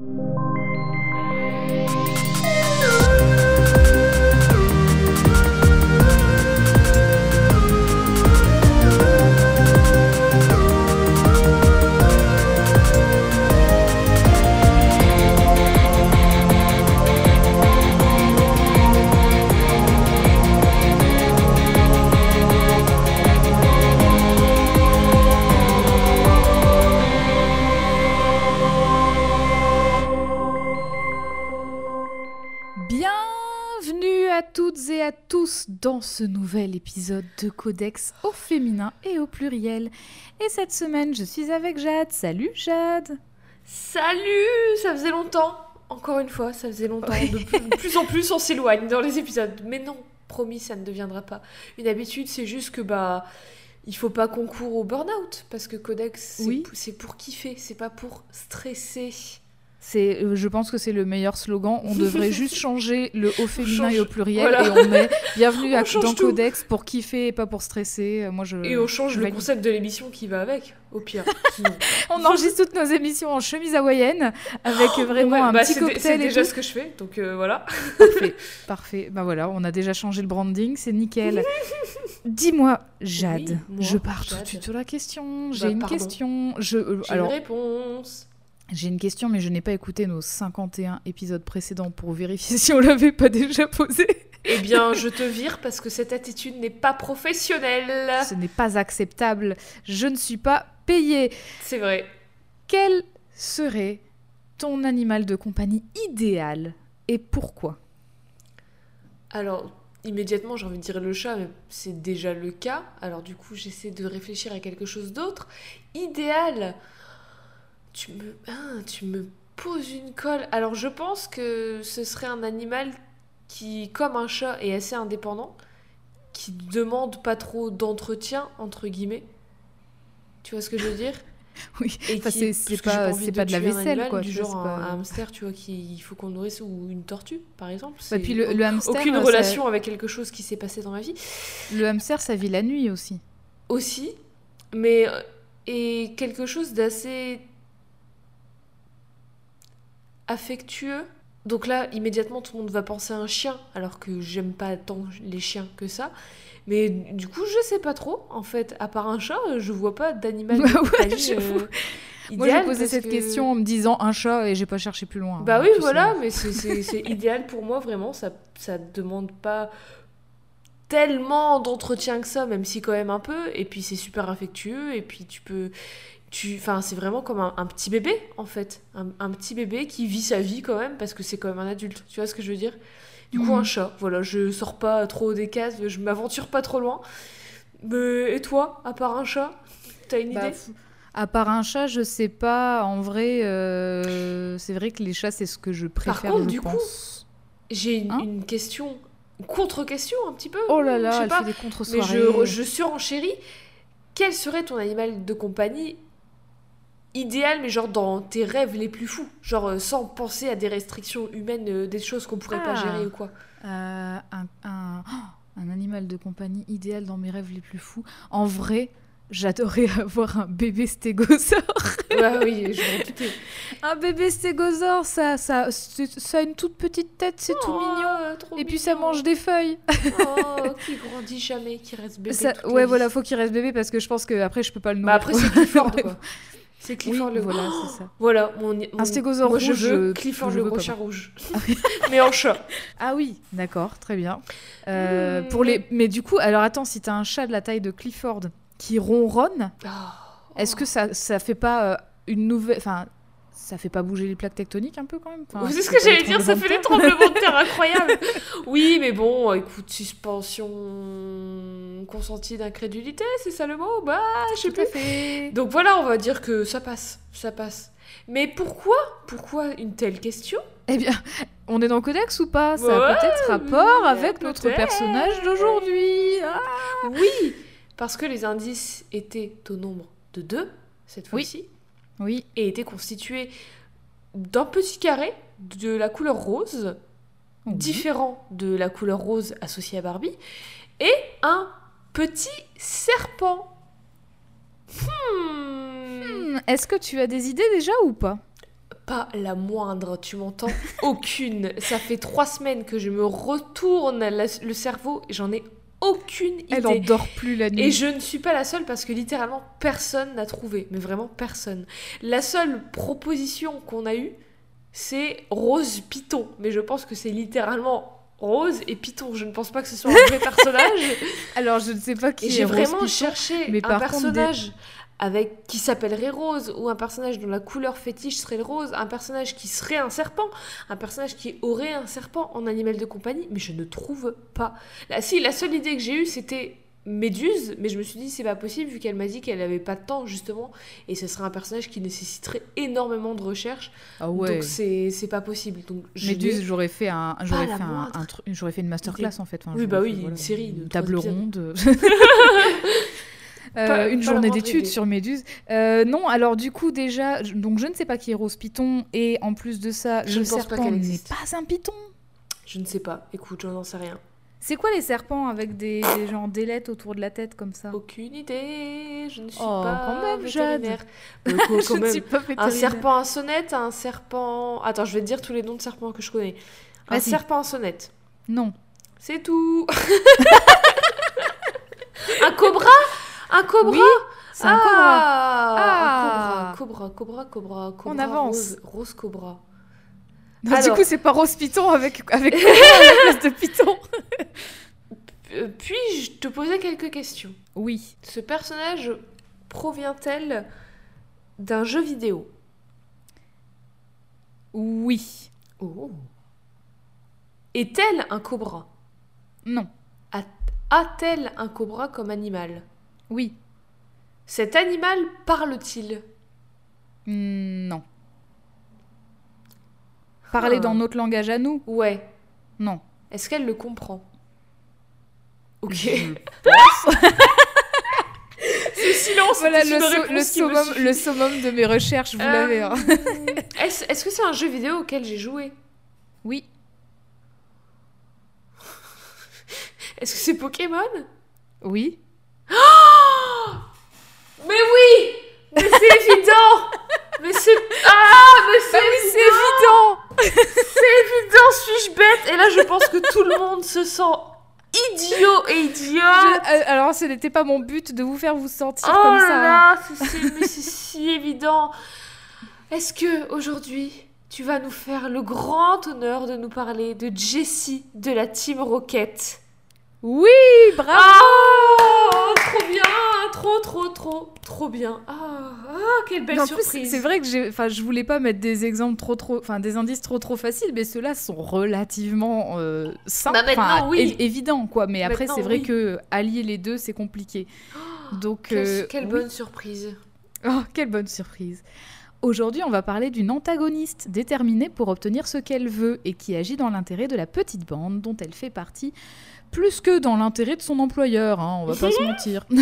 Bienvenue dans ce nouvel épisode de Codex au féminin et au pluriel. Et cette semaine, je suis avec Jade. Salut Jade Salut Ça faisait longtemps Encore une fois, ça faisait longtemps. De plus, de plus en plus, on s'éloigne dans les épisodes. Mais non, promis, ça ne deviendra pas une habitude. C'est juste que, bah, il faut pas qu'on court au burn-out. Parce que Codex, c'est Oui. pour- c'est pour kiffer, c'est pas pour stresser. C'est, euh, je pense que c'est le meilleur slogan. On devrait juste changer le au féminin change- et au pluriel voilà. et on met bienvenue On à, dans tout. Codex pour kiffer et pas pour stresser. Euh, Moi, je, Et on change le valide. concept de l'émission qui va avec, au pire. Sinon. On enregistre toutes nos émissions en chemise hawaïenne avec vraiment Ouais, un bah, petit cocktail C'est déjà tout. ce que je fais, donc euh, voilà. Parfait, parfait. Bah voilà, on a déjà changé le branding, c'est nickel. Dis-moi, Jade, Oui, moi, je pars tout de suite sur la question. J'ai Bah, une pardon. question. Je, euh, J'ai alors, une réponse. J'ai une question, mais je n'ai pas écouté nos 51 épisodes précédents pour vérifier si on l'avait pas déjà posé. Eh bien, je te vire parce que cette attitude n'est pas professionnelle. Ce n'est pas acceptable. Je ne suis pas payée. C'est vrai. Quel serait ton animal de compagnie idéal et pourquoi? Alors, immédiatement, j'ai envie de dire le chat, mais c'est déjà le cas. Alors, du coup, j'essaie de réfléchir à quelque chose d'autre. Idéal Tu me, ah, tu me poses une colle. Alors, je pense que ce serait un animal qui, comme un chat, est assez indépendant, qui demande pas trop d'entretien, entre guillemets. Tu vois ce que je veux dire? Oui, Et Enfin, qui- c'est- pas- c'est pas de la un vaisselle, animal, quoi, Du genre un, pas- un hamster, tu vois, qu'il faut qu'on nourrisse, ou une tortue, par exemple. Bah, C'est puis le, le hamster, aucune ça- relation avec quelque chose qui s'est passé dans ma vie. le hamster, ça vit la nuit aussi. Aussi, mais euh, et quelque chose d'assez affectueux. Donc là, immédiatement, tout le monde va penser à un chien, alors que j'aime pas tant les chiens que ça. Mais du coup, je sais pas trop, en fait. À part un chat, je vois pas d'animal Bah ouais, euh, Moi, j'ai posé cette que- question en me disant un chat et j'ai pas cherché plus loin. Bah hein, oui, voilà, mais c'est idéal pour moi, vraiment. Ça, ça demande pas tellement d'entretien que ça, même si quand même un peu. Et puis c'est super affectueux, et puis tu peux. Tu, enfin, c'est vraiment comme un, un petit bébé, en fait. Un, un petit bébé qui vit sa vie quand même, parce que c'est quand même un adulte. Tu vois ce que je veux dire? Du coup, Mhm. un chat. Voilà, je sors pas trop des cases, je m'aventure pas trop loin. Mais, et toi, à part un chat? T'as une Bah, idée? à part un chat, je sais pas. En vrai, euh, c'est vrai que les chats, c'est ce que je préfère, contre, je du coup. J'ai une, Hein? une question, une contre-question un petit peu. Oh là je là, sais elle pas. fait des Mais contre-soirées. je, je surenchéris. Quel serait ton animal de compagnie idéal, mais genre dans tes rêves les plus fous Genre euh, sans penser à des restrictions humaines, euh, des choses qu'on pourrait pas Ah. gérer ou quoi Euh, un, un- oh, un animal de compagnie idéal dans mes rêves les plus fous. En vrai, j'adorerais avoir un bébé stégosaure. Ouais, oui, je. Un bébé stégosaure, ça, ça, ça a une toute petite tête, c'est tout Oh, mignon. trop Et puis ça mange des feuilles. Oh, qui grandit jamais, qui reste bébé. Ça- toute la ouais, vie. voilà, faut qu'il reste bébé parce que je pense que après je peux pas le Bah nourrir. après, c'est Ouais. quoi. C'est Oui, Clifford le voilà, Oh c'est ça. Voilà, mon, mon- Un stégosaure moi, je rouge, veux je- Clifford je le gros chat rouge. Mais en chat. Ah oui, d'accord, très bien. Euh, Mmh. pour les, mais du coup, alors attends, si t'as un chat de la taille de Clifford qui ronronne, Ah. est-ce que ça, ça fait pas euh, une nouvelle, enfin, ça fait pas bouger les plaques tectoniques un peu quand même Enfin, c'est ce que j'allais dire, ça fait des tremblements de terre incroyables. Oui, mais bon, écoute, suspension consentie d'incrédulité, c'est ça le mot Bah, je sais plus. fait. Donc voilà, on va dire que ça passe, ça passe. Mais pourquoi Pourquoi une telle question? Eh bien, on est dans le codex ou pas? Ça a Ouais, peut-être rapport avec notre personnage d'aujourd'hui. Ah. Oui, parce que les indices étaient au nombre de deux, cette fois-ci, Oui, et étaient constitués d'un petit carré de la couleur rose, Oui. différent de la couleur rose associée à Barbie, et un petit serpent. Hmm, Hmm, Est-ce que tu as des idées déjà ou pas? Pas la moindre, tu m'entends? Aucune. Ça fait trois semaines que je me retourne la- le cerveau et j'en ai aucune idée. Elle en dort plus la nuit. Et je ne suis pas la seule parce que littéralement personne n'a trouvé, mais vraiment personne. La seule proposition qu'on a eue, c'est Rose Python, mais je pense que c'est littéralement Rose et Python. Je ne pense pas que ce soit un vrai personnage. Alors, je ne sais pas qui Et j'ai vraiment Python. cherché mais un par contre, des- personnage avec qui s'appellerait Rose ou un personnage dont la couleur fétiche serait le rose, un personnage qui serait un serpent, un personnage qui aurait un serpent en animal de compagnie, mais je ne trouve pas. Là, si la seule idée que j'ai eue c'était Méduse, mais je me suis dit c'est pas possible vu qu'elle m'a dit qu'elle avait pas de temps justement et ce serait un personnage qui nécessiterait énormément de recherche. Ah ouais. Donc c'est pas possible. Donc Méduse, j'aurais fait un, j'aurais fait un, un truc, j'aurais fait une masterclass en fait. Enfin, Oui, bah fait, oui, une série de une table ronde. Euh, Pas- une pas journée d'études sur Méduse. Euh, non, alors du coup déjà, je- donc je ne sais pas qui est Rose Python et en plus de ça, Je le ne pense pas serpent n'est pas un python. Je ne sais pas. Écoute, j'en sais rien. C'est quoi les serpents avec des, des genres d'ailettes autour de la tête comme ça? Aucune idée. Je ne suis Oh, pas quand même, Jade. vétérinaire. Euh, quoi, Je quand ne même. suis pas Un vétérinaire. serpent à sonnette, un serpent. Attends, je vais te dire tous les noms de serpents que je connais. Un Vas-y. serpent à sonnette. Non. C'est tout. un cobra? Un cobra Oui, c'est un cobra. Ah, Ah. Un cobra, cobra, cobra, cobra. On avance. Rose, rose cobra. Non, Du coup, c'est pas Rose Python avec avec à la place de Python. Euh, Puis-je te poser quelques questions? Oui. Ce personnage provient-elle d'un jeu vidéo? Oui. Oh. Est-elle un cobra? Non. A-t-elle un cobra comme animal? Oui. Cet animal parle-t-il? Hmm, Non. Parler dans notre langage à nous? Ouais. Non. Est-ce qu'elle le comprend? Ok. Je Ce silence, Voilà c'est le, so- summum, suffit. le summum de mes recherches, vous Euh, l'avez. hein. Est-ce est-ce que c'est un jeu vidéo auquel j'ai joué? Oui. Est-ce que c'est Pokémon? Oui. Mais oui Mais c'est évident Mais c'est... Ah Mais c'est c'est évident C'est évident, suis-je bête? Et là, je pense que tout le monde se sent idiot et idiot. Je- euh, alors, ce n'était pas mon but de vous faire vous sentir oh comme là ça. hein. là, c'est si évident. Est-ce que aujourd'hui, tu vas nous faire le grand honneur de nous parler de Jessie de la Team Rocket? Oui, bravo Ah Trop bien Trop, trop, trop, trop bien. Ah, ah quelle belle surprise. c'est vrai que j'ai, je voulais pas mettre des exemples trop, trop, enfin, des indices trop, trop faciles, mais ceux-là sont relativement euh, simples, Bah, oui. évidents, quoi. Mais après, c'est vrai oui. que allier les deux, c'est compliqué. Donc, Quelle, euh, quelle oui. bonne surprise. Oh, quelle bonne surprise. Aujourd'hui, on va parler d'une antagoniste déterminée pour obtenir ce qu'elle veut et qui agit dans l'intérêt de la petite bande dont elle fait partie, plus que dans l'intérêt de son employeur, hein, on va pas se mentir. Bon,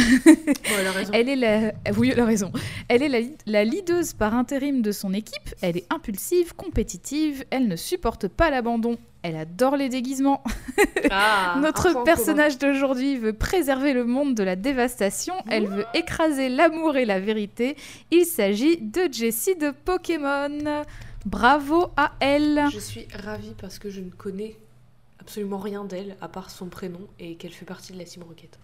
elle a raison. Elle est la... Oui, elle a raison. Elle est la, la leaduse par intérim de son équipe. Elle est impulsive, compétitive. Elle ne supporte pas l'abandon. Elle adore les déguisements. Ah, Notre personnage d'aujourd'hui veut préserver le monde de la dévastation. Elle veut écraser l'amour et la vérité. Il s'agit de Jessie de Pokémon. Bravo à elle. Je suis ravie parce que je ne connais absolument rien d'elle à part son prénom et qu'elle fait partie de la Team Rocket.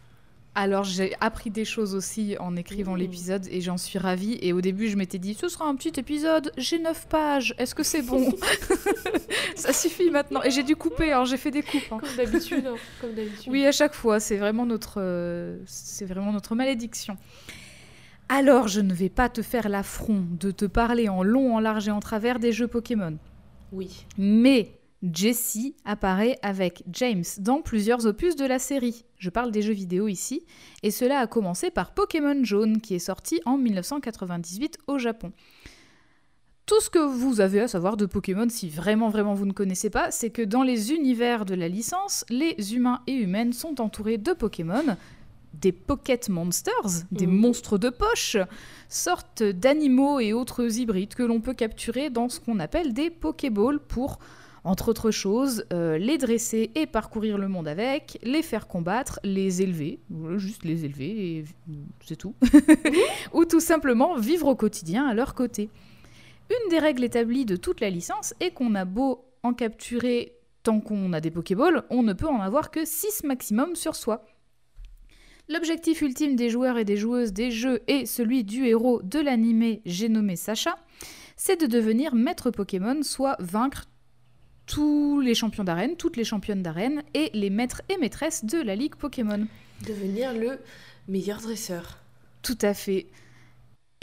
Alors j'ai appris des choses aussi en écrivant Mmh. l'épisode et j'en suis ravie. Et au début je m'étais dit ce sera un petit épisode, j'ai 9 pages, est-ce que c'est bon Ça suffit maintenant. Et j'ai dû couper, alors j'ai fait des coupes. hein. Comme d'habitude. hein, Comme d'habitude. Oui, à chaque fois, c'est vraiment notre, euh, c'est vraiment notre malédiction. Alors, je ne vais pas te faire l'affront de te parler en long, en large et en travers des jeux Pokémon. Oui. Mais Jessie apparaît avec James dans plusieurs opus de la série. Je parle des jeux vidéo ici, et cela a commencé par Pokémon Jaune qui est sorti en 1998 au Japon. Tout ce que vous avez à savoir de Pokémon, si vraiment vraiment vous ne connaissez pas, c'est que dans les univers de la licence, les humains et humaines sont entourés de Pokémon, des Pocket Monsters, des monstres de poche, sortes d'animaux et autres hybrides que l'on peut capturer dans ce qu'on appelle des Pokéballs pour, entre autres choses, euh, les dresser et parcourir le monde avec, les faire combattre, les élever, juste les élever et c'est tout, ou tout simplement vivre au quotidien à leur côté. une des règles établies de toute la licence est qu'on a beau en capturer tant qu'on a des Pokéballs, on ne peut en avoir que 6 maximum sur soi. L'objectif ultime des joueurs et des joueuses des jeux et celui du héros de l'animé J'ai nommé Sacha, c'est de devenir maître Pokémon, soit vaincre tous les champions d'arène, toutes les championnes d'arène et les maîtres et maîtresses de la ligue Pokémon. Devenir le meilleur dresseur. Tout à fait.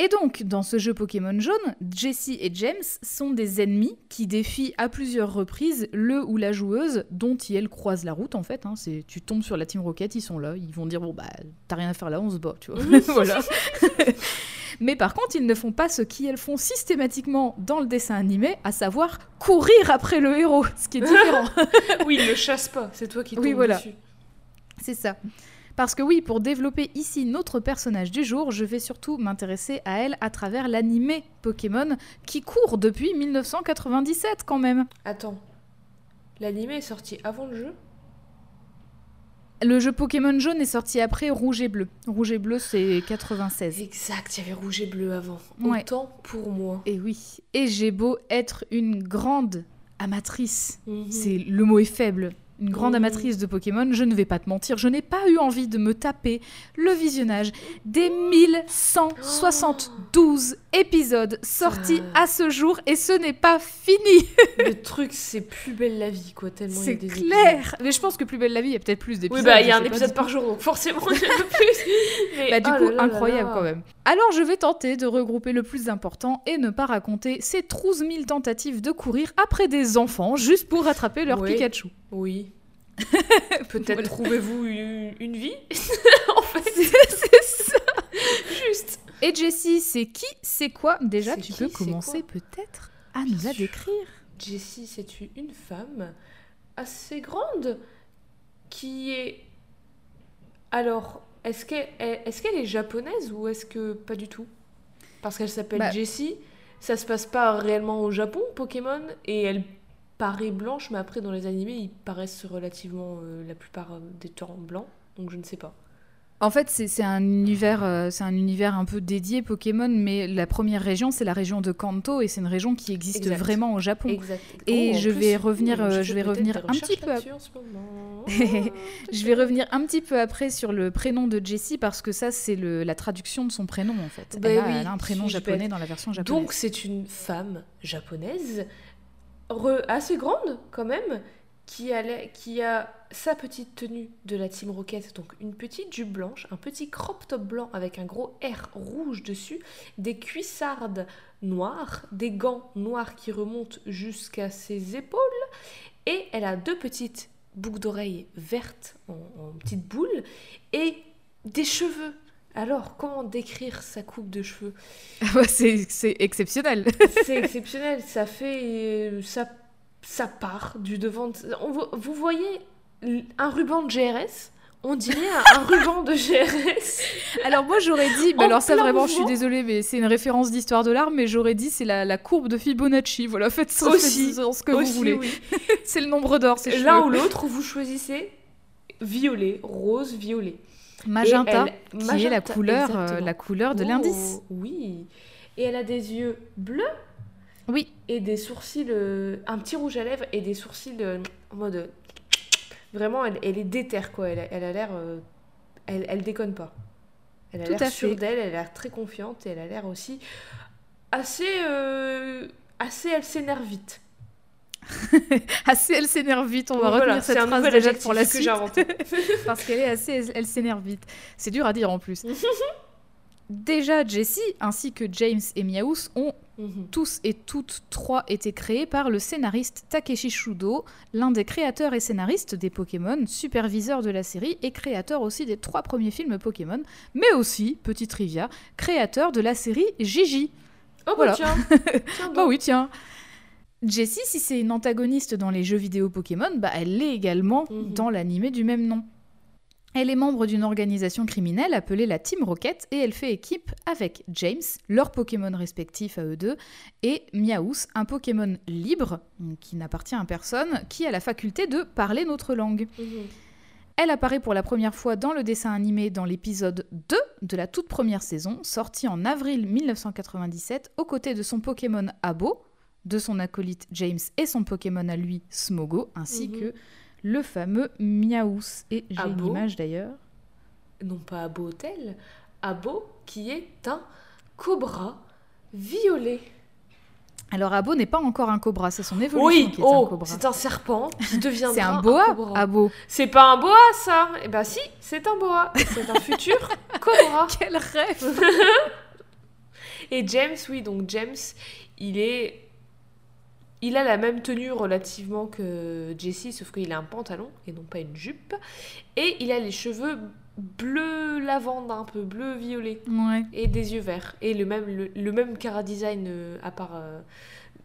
Et donc, dans ce jeu Pokémon jaune, Jessie et James sont des ennemis qui défient à plusieurs reprises le ou la joueuse dont ils croisent la route en fait. Hein. C'est, tu tombes sur la Team Rocket, ils sont là, ils vont dire bon bah t'as rien à faire là, on se bat, tu vois. voilà. Mais par contre, ils ne font pas ce qu'elles font systématiquement dans le dessin animé, à savoir courir après le héros, ce qui est différent. oui, ils le chassent pas, c'est toi qui tombes oui, voilà. dessus. C'est ça. Parce que oui, pour développer ici notre personnage du jour, je vais surtout m'intéresser à elle à travers l'animé Pokémon qui court depuis 1997 quand même. Attends, l'animé est sorti avant le jeu? Le jeu Pokémon jaune est sorti après Rouge et Bleu. Rouge et Bleu c'est 96. Exact, il y avait rouge et bleu avant. Ouais. Autant pour moi. Et oui. Et j'ai beau être une grande amatrice, Mhm. c'est le mot est faible. Une grande Mhm. amatrice de Pokémon, je ne vais pas te mentir, je n'ai pas eu envie de me taper le visionnage des 1172 épisodes sortis à ce jour et ce n'est pas fini. Le truc, c'est plus belle la vie, quoi, tellement C'est clair. Mais je pense que Plus belle la vie, il y a peut-être plus épisodes. d'épisodes. Oui, bah, il y a un épisode par jour, donc forcément, il y en a plus. Mais- Bah, du oh coup, là là incroyable là. quand même. Alors, je vais tenter de regrouper le plus important et ne pas raconter ces 12 000 tentatives de courir après des enfants juste pour rattraper leur Oui. Pikachu. Oui. Peut-être Voilà. trouvez-vous une, une vie En fait, C'est ça. juste. Et Jessie, c'est qui C'est quoi Déjà, tu qui, peux commencer peut-être à nous la décrire. Jessie, c'est une- femme assez grande qui est. Alors, est-ce qu'elle est, est, qu'elle est japonaise ou est-ce que pas du tout? Parce qu'elle s'appelle Bah- Jessie, ça se passe pas réellement au Japon, Pokémon, et elle paraît blanche, mais après dans les animés, ils paraissent relativement euh, la plupart euh, des temps blancs, donc je ne sais pas. En fait, c'est un univers, euh, c'est un univers un peu dédié Pokémon, mais la première région, c'est la région de Kanto, et c'est une région qui existe Exact. vraiment au Japon. Exact. Et en je plus, vais revenir, oh, je vais revenir un petit peu à- en ce moment. Je vais revenir un petit peu après sur le prénom de Jessie parce que ça, c'est la traduction de son prénom en fait. Bah elle, a, oui, elle a un prénom japonais dans la version japonaise. Donc c'est une femme japonaise re- assez grande quand même qui a, qui a sa petite tenue de la Team Rocket, donc une petite jupe blanche, un petit crop top blanc avec un gros R rouge dessus, des cuissardes noires, des gants noirs qui remontent jusqu'à ses épaules, et elle a deux petites boucles d'oreilles vertes en, en petites boules et des cheveux. Alors, comment décrire sa coupe de cheveux? Ouais, c'est c'est exceptionnel. c'est exceptionnel, ça fait. ça, ça part du devant. de- on vo- vous voyez un ruban de GRS On dirait un, un ruban de GRS. alors moi j'aurais dit, En alors ça vraiment, je suis désolée, mais c'est une référence d'histoire de l'art, mais j'aurais dit c'est la, la courbe de Fibonacci. Voilà, faites ça Aussi, faites ce que vous voulez. oui. C'est le nombre d'or, c'est L'un ou l'autre, vous choisissez violet, rose, violet. Magenta, elle- qui est la magenta, couleur, euh, la couleur de Oh, l'indice. Oui. Et elle a des yeux bleus Oui, et des sourcils, euh, un petit rouge à lèvres et des sourcils euh, en mode. vraiment, elle, elle est déterre, quoi. Elle, a- elle a l'air. elle, elle déconne pas. Elle a l'air sûre d'elle, elle a l'air très confiante et elle a l'air aussi assez. assez, elle s'énerve vite. assez elle s'énerve vite. On va voilà, retenir cette un phrase déjà pour la suite. parce qu'elle est assez, elle, s'énerve vite. C'est dur à dire en plus. Déjà, Jessie ainsi que James et Miaus ont Mhm. tous et toutes trois été créés par le scénariste Takeshi Shudo, l'un des créateurs et scénaristes des Pokémon, superviseur de la série et créateur aussi des trois premiers films Pokémon, mais aussi, petite trivia, créateur de la série Gigi. Oh bah Voilà. tiens, tiens Bah oui, tiens. Jessie, si c'est une antagoniste dans les jeux vidéo Pokémon, bah elle l'est également Mhm. dans l'animé du même nom. Elle est membre d'une organisation criminelle appelée la Team Rocket et elle fait équipe avec James, leur Pokémon respectif à eux deux, et Miaus, un Pokémon libre, qui n'appartient à personne, qui a la faculté de parler notre langue. Mhm. Elle apparaît pour la première fois dans le dessin animé dans l'épisode 2 de la toute première saison, sorti en avril 1997, aux côtés de son Pokémon Abo, de son acolyte James et son Pokémon à lui Smogo, ainsi Mhm. que le fameux Miaous. Et j'ai une image d'ailleurs. Non pas Abo Hotel, Abo qui est un cobra violet. Alors Abo n'est pas encore un cobra, c'est son évolution Oui, qui est un oh, cobra. c'est un serpent qui deviendra C'est un boa cobra. Abo. C'est pas un boa ça Eh ben si, c'est un boa. C'est un futur cobra. Quel rêve Et James, oui, donc James, il est. Il a la même tenue relativement que Jessie, sauf qu'il a un pantalon et non pas une jupe. Et il a les cheveux bleu lavande, un peu bleu violet. Ouais. Et des yeux verts. Et le même, le, le même cara design euh, à part euh,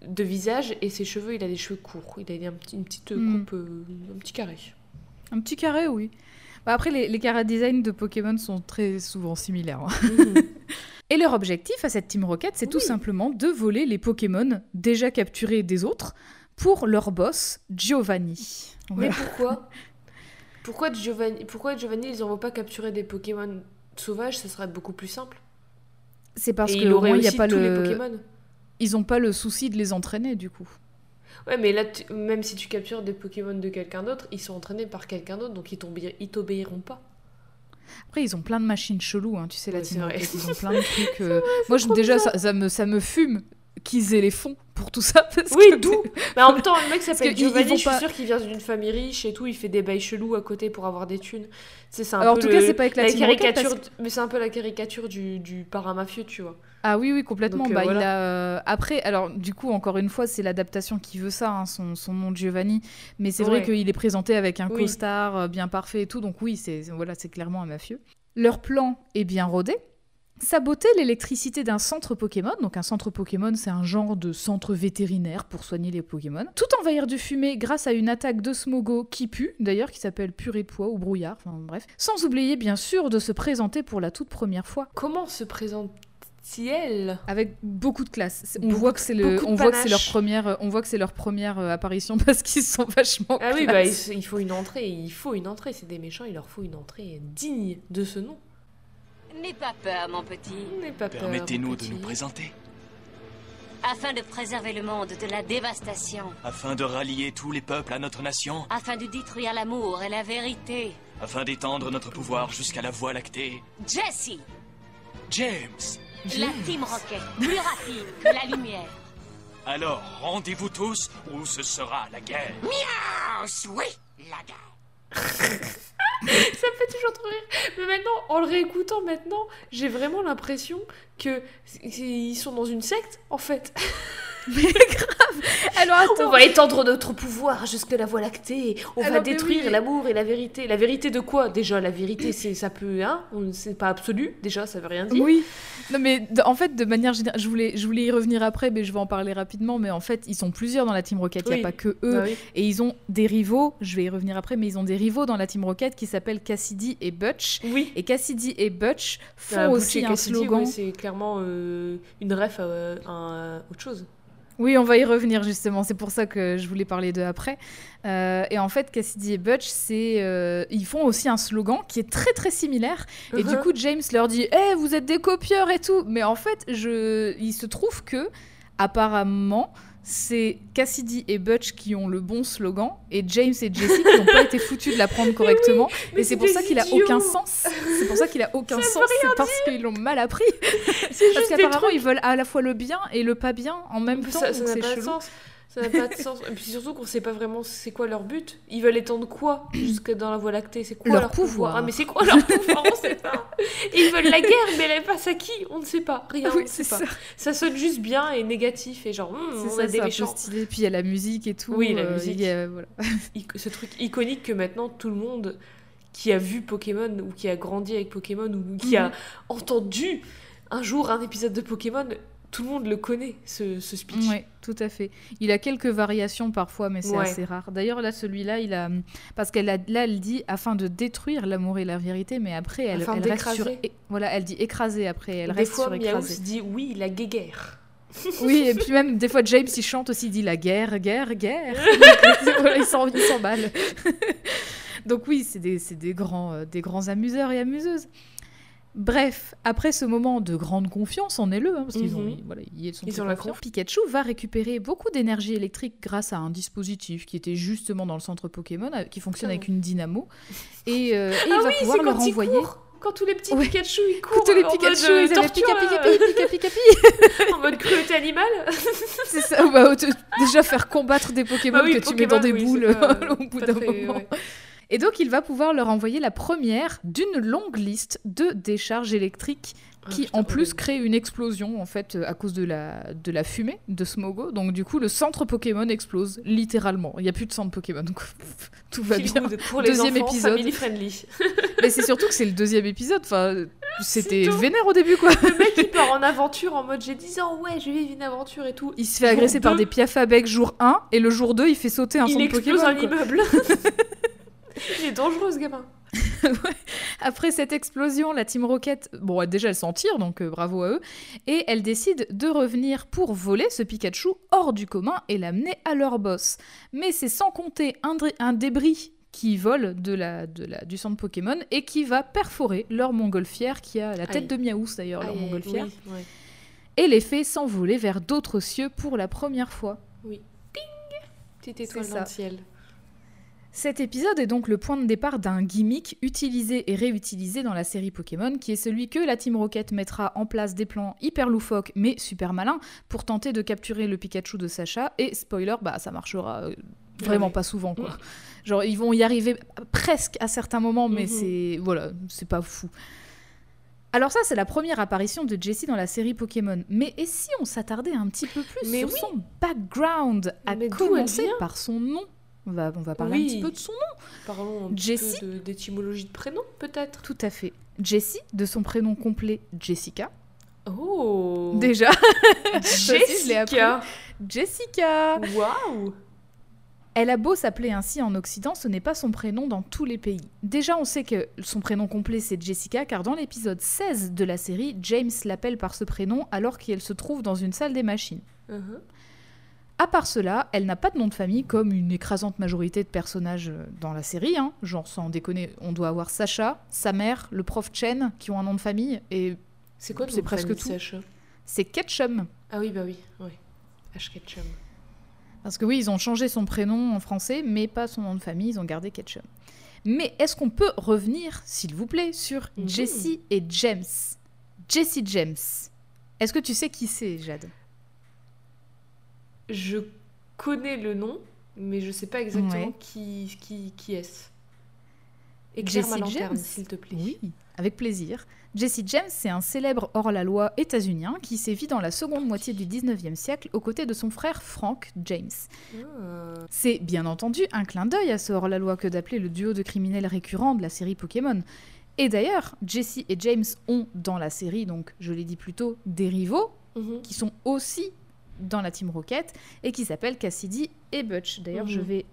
de visage. Et ses cheveux, il a des cheveux courts. Il a un petit- une petite Mm. coupe, euh, un petit carré. Un petit carré, oui. Bah après, les, les cara design de Pokémon sont très souvent similaires. hein. Mhm. Et leur objectif à cette Team Rocket, c'est tout simplement de voler les Pokémon déjà capturés des autres pour leur boss, Giovanni. Mais pourquoi pourquoi Giovanni, pourquoi Giovanni, ils n'envoient pas capturer des Pokémon sauvages Ça serait beaucoup plus simple. C'est parce et que il au aurait moins, il y a pas tous le... les Pokémon. ils ont pas le souci de les entraîner du coup. Ouais, mais là, tu- même si tu captures des Pokémon de quelqu'un d'autre, ils sont entraînés par quelqu'un d'autre, donc ils t'obéiront pas. Après, ils ont plein de machines cheloues, hein, tu sais, la Ouais. Rocket, ils ont plein de trucs. euh, Moi, je- déjà, ça, ça me, ça me fume qu'ils aient les fonds pour tout ça. Parce Oui, que- d'où Mais en même temps, le mec s'appelle Giovanni, je suis pas- sûre qu'il vient d'une famille riche et tout, il fait des bails chelous à côté pour avoir des thunes. C'est un Alors, en peu tout le- cas, c'est pas avec la caricature, parce mais c'est un peu la caricature du, du paramafieux, tu vois. Ah oui, oui, complètement. Donc, euh, bah, il a, euh, Après, alors, du coup, encore une fois, c'est l'adaptation qui veut ça, hein, son, son nom Giovanni. Mais c'est vrai qu'il est présenté avec un Oui. costard euh, bien parfait et tout. Donc oui, c'est voilà, c'est clairement un mafieux. Leur plan est bien rodé. Saboter l'électricité d'un centre Pokémon. Donc un centre Pokémon, c'est un genre de centre vétérinaire pour soigner les Pokémon. Tout envahir du fumée grâce à une attaque de Smogo qui pue, d'ailleurs, qui s'appelle purée de pois ou brouillard. Enfin bref. Sans oublier, bien sûr, de se présenter pour la toute première fois Comment se présente-t-il avec beaucoup de classe. On Beaucoup voit que c'est le, beaucoup de on voit que c'est leur première, euh, on voit que c'est leur première apparition parce qu'ils sont vachement. Ah oui, bah, il faut une entrée, il faut une entrée. C'est des méchants, il leur faut une entrée digne de ce nom. N'aie pas peur, mon petit. N'aie pas peur. Permettez-nous de nous présenter, Afin de préserver le monde de la dévastation, afin de rallier tous les peuples à notre nation, afin de détruire l'amour et la vérité, afin d'étendre notre pouvoir jusqu'à la Voie lactée. Jessie, James la Team Rocket, plus rapide que la lumière. Alors, rendez-vous tous ou ce sera la guerre. Ah, oui, la guerre. Ça me fait toujours trop rire. Mais maintenant, en le réécoutant maintenant, j'ai vraiment l'impression que ils sont dans une secte, en fait. Alors On va étendre notre pouvoir jusque la Voie lactée. On va Alors, mais détruire oui. l'amour et la vérité. La vérité de quoi Déjà, la vérité, c'est ça peut, hein? C'est pas absolu. Déjà, ça veut rien dire. Oui. Non mais en fait de manière générale, je voulais, je voulais y revenir après, mais je vais en parler rapidement. Mais en fait, ils sont plusieurs dans la Team Rocket. Il Oui. n'y a pas que eux. Ah oui. Et ils ont des rivaux. Je vais y revenir après, mais ils ont des rivaux dans la Team Rocket qui s'appellent Cassidy et Butch. Oui. Et Cassidy et Butch font Ah, Butch aussi et un Cassidy, slogan. c'est clairement euh, une ref à, euh, à autre chose. Oui, on va y revenir justement. C'est pour ça que je voulais parler d'eux après. Euh, et en fait, Cassidy et Butch, c'est, euh, ils font aussi un slogan qui est très très similaire. Et du Mhm. coup, James leur dit Eh, vous êtes des copieurs et tout. Mais en fait, je... il se trouve que, apparemment, c'est Cassidy et Butch qui ont le bon slogan et James et Jesse qui n'ont pas été foutus de l'apprendre correctement. mais et c'est pour ça qu'il a aucun sens. C'est pour ça qu'il a aucun sens. C'est parce qu'ils l'ont mal appris. Parce qu'apparemment, ils veulent à la fois le bien et le pas bien en même temps. ça n'a pas de sens. Ça n'a pas de sens. Et puis surtout qu'on sait pas vraiment c'est quoi leur but. Ils veulent étendre quoi jusque dans la Voie lactée? C'est quoi Leur leur, pouvoir? Ah mais c'est quoi leur pouvoir? On sait pas. Ils veulent la guerre, mais elle passe à qui? On ne sait pas. Rien. Oui, on ne sait pas. ça. Ça sonne juste bien et négatif et genre hum, on ça, a des méchants. stylé. Puis il y a la musique et tout. Oui, la euh, musique. a- voilà. Ce truc iconique que maintenant tout le monde qui a vu Pokémon ou qui a grandi avec Pokémon ou qui a Mhm. entendu un jour un épisode de Pokémon, tout le monde le connaît ce, ce speech. Oui, tout à fait. Il a quelques variations parfois, mais c'est Ouais. assez rare. D'ailleurs, là, celui-là, il a. Parce qu'elle a... là, elle dit afin de détruire l'amour et la vérité, mais après, elle, reste sur. Voilà, elle dit écraser après. Elle Des reste fois, sur Miaou écraser. se dit oui, la guéguerre. Oui, et puis même, des fois, James, il chante aussi, il dit la guerre, guerre, guerre. Il s'emballe. Donc, oui, c'est des, des, grands, euh, des grands amuseurs et amuseuses. Bref, après ce moment de grande confiance, en est le, hein, parce qu'ils ont, Mhm. voilà, ils sont Ils ont la confiants, conf. Pikachu va récupérer beaucoup d'énergie électrique grâce à un dispositif qui était justement dans le centre Pokémon, euh, qui fonctionne Ah avec une dynamo, et, euh, et il ah va oui, pouvoir le renvoyer. Quand tous les petits Ouais. Pikachu ils courent Tous les en Pikachu, mode, euh, ils avaient torture, Pika Pika Pika Pika Pika en mode cruauté animale. C'est ça, bah, déjà faire combattre des Pokémon Bah oui, que tu mets dans des oui, boules pas- au bout d'un moment. ouais. Et donc, il va pouvoir leur envoyer la première d'une longue liste de décharges électriques Ah, qui, putain, en plus, crée une explosion, en fait, euh, à cause de la, de la fumée de Smogo. Donc, du coup, le centre Pokémon explose, littéralement. Il n'y a plus de centre Pokémon, donc tout va bien. good pour les Deuxième enfants, épisode. family friendly. Mais c'est surtout que c'est le deuxième épisode. Enfin, c'était vénère au début, quoi. Le mec il part en aventure en mode j'ai 10 ans, ouais, je vivre une aventure et tout. Il se fait agresser par des piafabecs jour 1, et le jour 2, il fait sauter un Il centre explose Pokémon. un quoi. immeuble. il est dangereux ce gamin. Après cette explosion, la Team Rocket, bon, déjà elle s'en tire, donc euh, bravo à eux, et elle décide de revenir pour voler ce Pikachu hors du commun et l'amener à leur boss. Mais c'est sans compter un, débris qui vole de la, de la, du centre Pokémon et qui va perforer leur montgolfière, qui a la tête Aïe. de Miaouss d'ailleurs, leur montgolfière, oui, ouais. et les fait s'envoler vers d'autres cieux pour la première fois. Petite étoile dans le ciel. Cet épisode est donc le point de départ d'un gimmick utilisé et réutilisé dans la série Pokémon, qui est celui que la Team Rocket mettra en place des plans hyper loufoques mais super malins pour tenter de capturer le Pikachu de Sacha. Et spoiler, bah ça marchera euh, vraiment Ouais. pas souvent quoi. Genre ils vont y arriver presque à certains moments, mais Mhm. c'est voilà, c'est pas fou. Alors ça, c'est la première apparition de Jessie dans la série Pokémon. Mais et si on s'attardait un petit peu plus Mais sur oui. son background, à Mais commencer par son nom on va, on va parler un petit peu de son nom. Parlons Jessie de- d'étymologie de prénom peut-être. Tout à fait. Jessie, de son prénom complet Jessica. Oh Déjà. Jessica Jessica Waouh Elle a beau s'appeler ainsi en Occident, ce n'est pas son prénom dans tous les pays. Déjà, on sait que son prénom complet c'est Jessica, car dans l'épisode 16 de la série, James l'appelle par ce prénom alors qu'elle se trouve dans une salle des machines. Mhm. À part cela, elle n'a pas de nom de famille comme une écrasante majorité de personnages euh, dans la série. hein. Genre, sans déconner, on doit avoir Sacha, sa mère, le prof Chen qui ont un nom de famille, et C'est quoi C'est nom de presque famille, tout. Sacha? C'est Ketchum. Ah oui, bah oui, oui. H. Ketchum. Parce que oui, ils ont changé son prénom en français, mais pas son nom de famille, ils ont gardé Ketchum. Mais est-ce qu'on peut revenir, s'il vous plaît, sur Mhm. Jessie et James? Jessie James. Est-ce que tu sais qui c'est, Jade? Je connais le nom, mais je sais pas exactement Ouais. qui, qui, qui est-ce. Éclaire ma lanterne, James. s'il te plaît. Oui, avec plaisir. Jesse James, c'est un célèbre hors-la-loi états-unien qui sévit dans la seconde moitié du 19e siècle aux côtés de son frère Frank James. Ah. C'est bien entendu un clin d'œil à ce hors-la-loi que d'appeler le duo de criminels récurrents de la série Pokémon. Et d'ailleurs, Jesse et James ont dans la série, donc je l'ai dit plus tôt, des rivaux Mhm. qui sont aussi dans la Team Rocket et qui s'appellent Cassidy et Butch. D'ailleurs, je, Mhm. vais,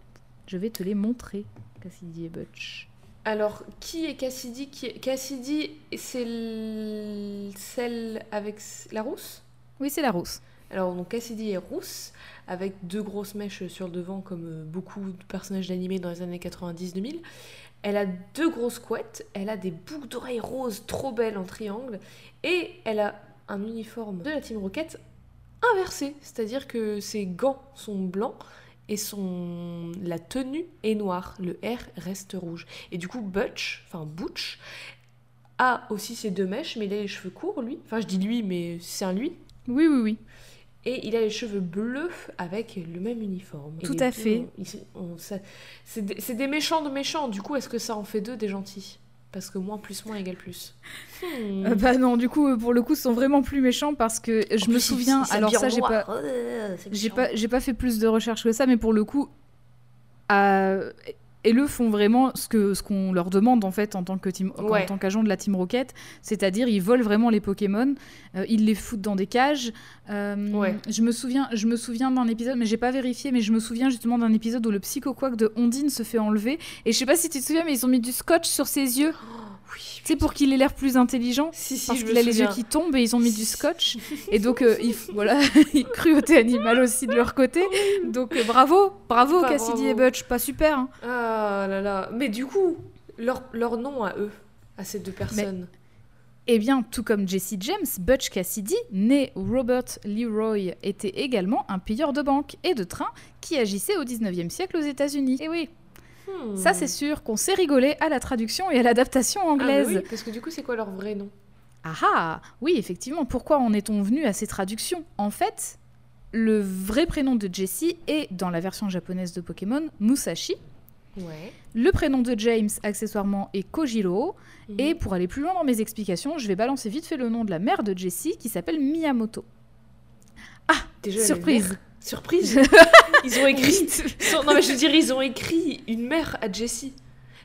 je vais te les montrer, Cassidy et Butch. Alors, qui est Cassidy qui est... Cassidy, c'est l- celle avec la rousse? Oui, c'est la rousse. Alors, donc Cassidy est rousse, avec deux grosses mèches sur le devant, comme euh, beaucoup de personnages d'animés dans les années 90-2000. Elle a deux grosses couettes, elle a des boucles d'oreilles roses trop belles en triangle, et elle a un uniforme de la Team Rocket inversé, c'est-à-dire que ses gants sont blancs et son la tenue est noire, le R reste rouge. Et du coup, Butch, enfin Butch, a aussi ses deux mèches, mais il a les cheveux courts, lui. Enfin, je dis lui, mais c'est un lui. Oui, oui, oui. Et il a les cheveux bleus avec le même uniforme. Tout à fait. c'est des méchants de méchants. Du coup, est-ce que ça en fait deux des gentils? Parce que moins plus moins égale plus. Hmm. Euh, bah non, du coup, euh, pour le coup, ils sont vraiment plus méchants parce que je En me plus, souviens. alors ça, j'ai pas. Euh, j'ai pas, j'ai pas fait plus de recherches que ça, mais pour le coup, euh, et eux font vraiment ce que ce qu'on leur demande en fait en tant que team, en tant qu'agent de la Team Rocket, c'est-à-dire ils volent vraiment les Pokémon, euh, ils les foutent dans des cages. Euh, Ouais. Je me souviens, je me souviens d'un épisode, mais j'ai pas vérifié, mais je me souviens justement d'un épisode où le Psycho-Quack de Ondine se fait enlever, et je sais pas si tu te souviens, mais ils ont mis du scotch sur ses yeux, Oh, oui. tu sais pour qu'il ait l'air plus intelligent. Si, si, Parce je qu'il a les yeux qui tombent et ils ont mis du scotch. Et donc, euh, ils, voilà, cruauté animale aussi de leur côté. Donc, euh, bravo, bravo Pas Cassidy bravo. et Butch, pas super. hein. Ah là là. Mais du coup, leur, leur nom à eux, à ces deux personnes. Eh bien, tout comme Jesse James, Butch Cassidy, né Robert Leroy, était également un pilleur de banque et de train qui agissait au 19e siècle aux États-Unis. Et oui, Hmm. ça c'est sûr qu'on s'est rigolé à la traduction et à l'adaptation Ah, anglaise. oui, parce que du coup, c'est quoi leur vrai nom? Ah ah Oui, effectivement, pourquoi en est-on venu à ces traductions? En fait, le vrai prénom de Jessie est, dans la version japonaise de Pokémon, Musashi. Ouais. Le prénom de James, accessoirement, est Kojiro. Mhm. Et pour aller plus loin dans mes explications, je vais balancer vite fait le nom de la mère de Jessie, qui s'appelle Miyamoto. Déjà, la Surprise Surprise Ils ont écrit. Non, mais je veux dire, ils ont écrit une mère à Jessie.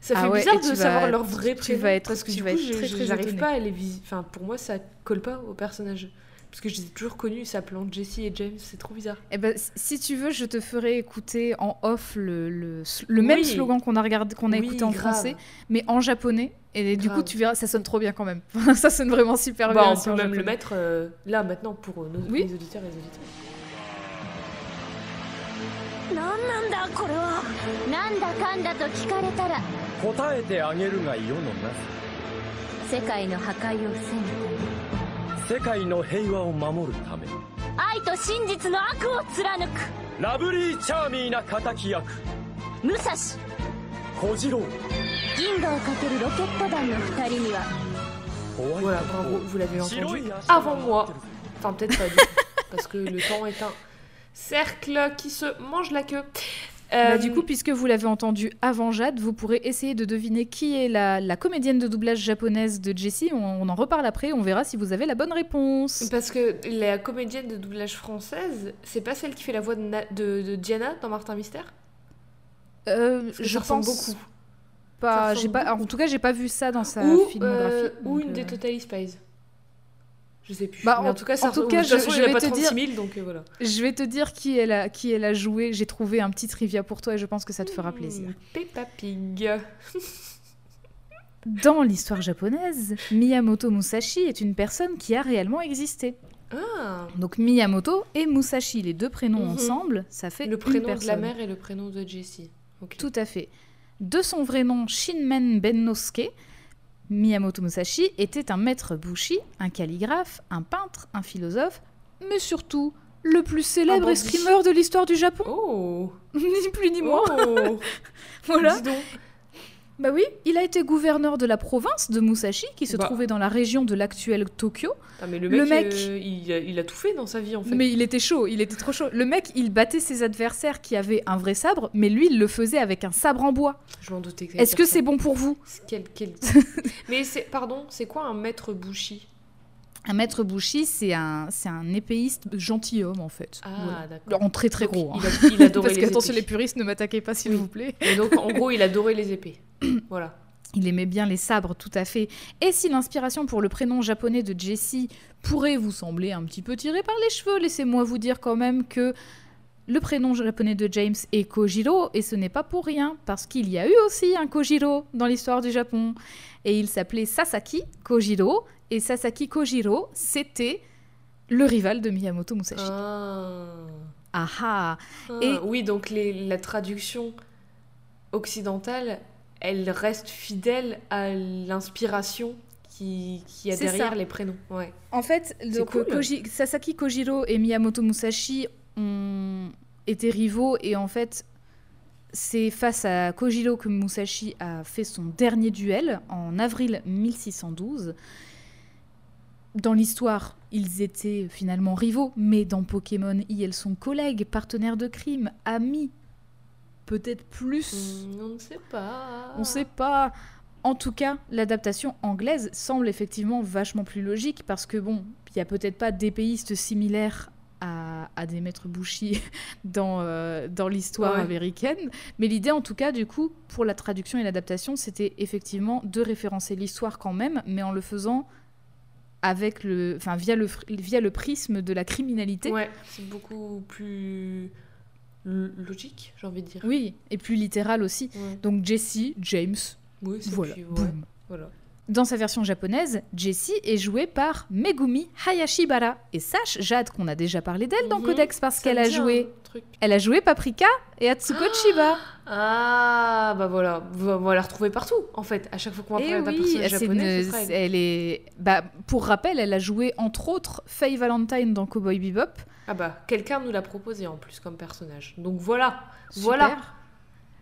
Ça Ah fait ouais, bizarre de savoir leur vrai tu prénom. vas être- parce que tu du vas coup, j'arrive pas à les vis... Enfin, pour moi, ça colle pas au personnage. Parce que je les ai toujours connus s'appelant Jessie et James. C'est trop bizarre. Eh ben, si- tu veux, je te ferai écouter en off le, le, le même slogan qu'on a, regardé, qu'on a Oui, écouté en grave. français, mais en japonais. Et du coup, tu verras, ça sonne trop bien quand même. ça sonne vraiment super Bah, bien. on peut même le mettre euh, là, maintenant, pour euh, nos Oui. les auditeurs et les auditeurs. 何なんだこれは。なんだかんだと聞かれたら。答えてあげるが世の世界の破壊を防ぐ中世界の平和を守るため。ため愛と真実の悪を貫く。ラブリーチャーミーな敵役。武蔵。小次郎。銀河をかけるロケット団の二人には。Voilà, bravo, vous l'avez entendu. 白い足が avant moi. Enfin, peut-être pas du tout, parce que le temps est un cercle qui se mange la queue. Bah, Euh, du coup, puisque vous l'avez entendu avant Jade, vous pourrez essayer de deviner qui est la, la comédienne de doublage japonaise de Jessie. On, on en reparle après, on verra si vous avez la bonne réponse. Parce que la comédienne de doublage française, c'est pas celle qui fait la voix de, Na- de- de Diana dans Martin Mystère? Euh, je pense beaucoup. pas. J'ai En tout cas, j'ai pas vu ça dans sa Ou, filmographie. euh, ou donc, une des Totally Spies. Je sais plus. Bah, Mais en- en, tout cas, ça en tout ressemble- cas, de toute je- façon, je vais pas te 36 dire- 000, donc euh, voilà. Je vais te dire qui elle a, qui elle a joué. J'ai trouvé un petit trivia pour toi et je pense que ça te fera plaisir. Hmm, Peppa Pig. Dans l'histoire japonaise, Miyamoto Musashi est une personne qui a réellement existé. Ah Donc Miyamoto et Musashi, les deux prénoms Mhm. ensemble, ça fait Le une prénom de la personne. mère et le prénom de Jessie. Ok. Tout à fait. De son vrai nom Shinmen Bennosuke, Miyamoto Musashi était un maître bushi, un calligraphe, un peintre, un philosophe, mais surtout le plus célèbre escrimeur de l'histoire du Japon, Oh. Ni plus ni moins. Oh. Voilà. Bah oui, il a été gouverneur de la province de Musashi, qui se Bah. trouvait dans la région de l'actuel Tokyo. Ah, mais le Le mec, euh, il, a, il a tout fait dans sa vie en fait. Mais il était chaud, il était trop chaud. Le mec, il battait ses adversaires qui avaient un vrai sabre, mais lui, il le faisait avec un sabre en bois. Je m'en doutais. que Est-ce que c'est bon pour vous? Quel, quel... Mais c'est, pardon, c'est quoi un maître bushi? Un maître bushi, c'est un, c'est un épéiste gentilhomme, en fait. Ah, Voilà. d'accord. En très très Donc, gros. hein. Il, a, il adorait Parce les que, attention, épées. les puristes, ne m'attaquez pas, s'il Oui. vous plaît. Et donc, en gros, il adorait les épées. voilà. Il aimait bien les sabres, tout à fait. Et si l'inspiration pour le prénom japonais de Jessie pourrait vous sembler un petit peu tiré par les cheveux, laissez-moi vous dire quand même que le prénom japonais de James est Kojiro, et ce n'est pas pour rien, parce qu'il y a eu aussi un Kojiro dans l'histoire du Japon. Et il s'appelait Sasaki Kojiro, et Sasaki Kojiro, c'était le rival de Miyamoto Musashi. Ah. Ah ah Ah, Et- Oui, donc les- la traduction occidentale, elle reste fidèle à l'inspiration qui, qui a derrière ça. les prénoms. Ouais. En fait, donc, cool. Koji- Sasaki Kojiro et Miyamoto Musashi ont été rivaux et en fait, c'est face à Kojiro que Musashi a fait son dernier duel en avril 1612. Dans l'histoire, ils étaient finalement rivaux, mais dans Pokémon, ils sont collègues, partenaires de crime, amis. Peut-être plus. Hmm, on ne sait pas. On sait pas. En tout cas, l'adaptation anglaise semble effectivement vachement plus logique parce que bon, il y a peut-être pas d'épéistes similaires à, à des maîtres Bushi dans, euh, dans l'histoire Ouais. américaine. Mais l'idée, en tout cas, du coup, pour la traduction et l'adaptation, c'était effectivement de référencer l'histoire quand même, mais en le faisant avec le, enfin via le, via le prisme de la criminalité. Ouais, c'est beaucoup plus logique, j'ai envie de dire. Oui, et plus littéral aussi. Ouais. Donc Jesse, James, Oui, c'est voilà, puis, ouais, boum. voilà. Dans sa version japonaise, Jessie est jouée par Megumi Hayashibara. Et sache, Jade, qu'on a déjà parlé d'elle dans. Codex parce qu'elle a joué, elle a joué Paprika et Atsuko Chiba. Ah, bah voilà, on va la retrouver partout, en fait. À chaque fois qu'on va Et parler d'un oui, personnage japonais, une- elle est. Bah, pour rappel, elle a joué entre autres Faye Valentine dans Cowboy Bebop. Ah bah, quelqu'un nous l'a proposé en plus comme personnage. Donc voilà, Super. voilà.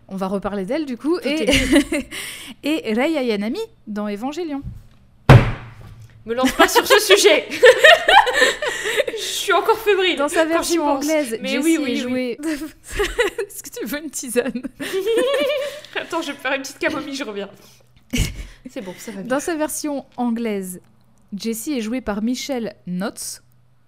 On va reparler d'elle du coup. Tout Et, et Rei Ayanami dans Evangelion. Me lance pas sur ce sujet Je suis encore fébrile Dans sa version anglaise, Mais Jessie oui, oui, est jouée. Est-ce que tu veux une tisane Attends, je vais faire une petite camomille, je reviens. C'est bon, ça va bien. Dans sa version anglaise, Jessie est jouée par Michelle Knotts.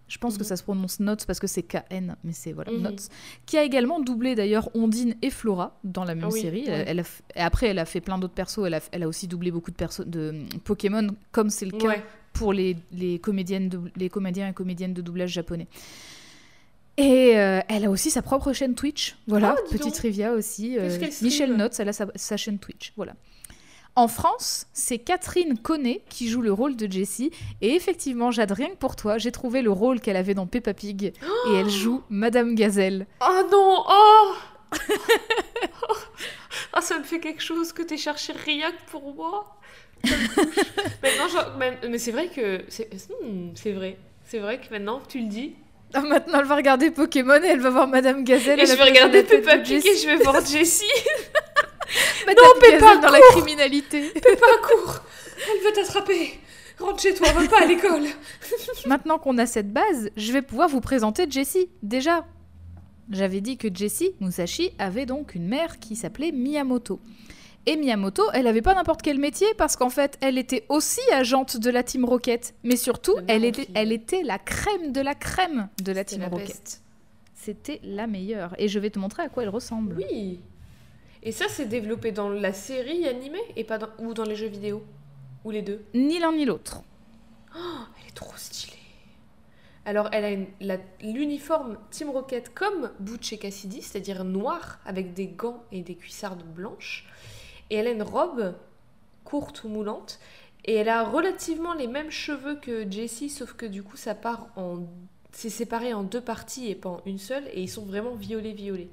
Je pense que Mhm. ça se prononce Knotts parce que c'est KN, mais c'est voilà, Mhm. Knotts. Qui a également doublé d'ailleurs Ondine et Flora dans la même oui, série. Elle- ouais. elle a f- et après, elle a fait plein d'autres persos. Elle a, f- elle a aussi doublé beaucoup de, persos de Pokémon, comme c'est le cas Ouais. pour les, les, comédiennes de- les comédiens et comédiennes de doublage japonais. Et euh, elle a aussi sa propre chaîne Twitch. Voilà, Ah, petite trivia aussi. euh, Michelle Knotts, elle a sa, sa chaîne Twitch. Voilà. En France, c'est Catherine Connet qui joue le rôle de Jessie. Et effectivement, Jade, rien que pour toi, j'ai trouvé le rôle qu'elle avait dans Peppa Pig. et elle joue Madame Gazelle. Oh non Oh Ah, ça me fait quelque chose que t'aies cherché rien que pour moi. Maintenant, mais, c'est vrai que... C'est hmm, c'est vrai. C'est vrai que maintenant que tu le dis... Ah, maintenant, elle va regarder Pokémon et elle va voir Madame Gazelle. Et je vais regarder Peppa Pig et je vais voir Jessie. Madame Peppa, Gazelle dans la cours criminalité. Peppa, cours Elle veut t'attraper Rentre chez toi, va pas à l'école Maintenant qu'on a cette base, je vais pouvoir vous présenter Jessie. Déjà, j'avais dit que Jessie Musashi avait donc une mère qui s'appelait Miyamoto. Et Miyamoto, elle avait pas n'importe quel métier parce qu'en fait, elle était aussi agente de la Team Rocket. Mais surtout, elle était, elle était la crème de la crème de la Team la Rocket. C'était la meilleure. Et je vais te montrer à quoi elle ressemble. Oui Et ça, c'est développé dans la série animée et pas dans... ou dans les jeux vidéo? Ou les deux? Ni l'un ni l'autre. Elle est trop stylée. Alors, elle a une- la- l'uniforme Team Rocket comme Butch et Cassidy, c'est-à-dire noir avec des gants et des cuissardes blanches. Et elle a une robe courte ou moulante. Et elle a relativement les mêmes cheveux que Jessie, sauf que du coup, ça part en. C'est séparé en deux parties et pas en une seule. Et ils sont vraiment violets-violets.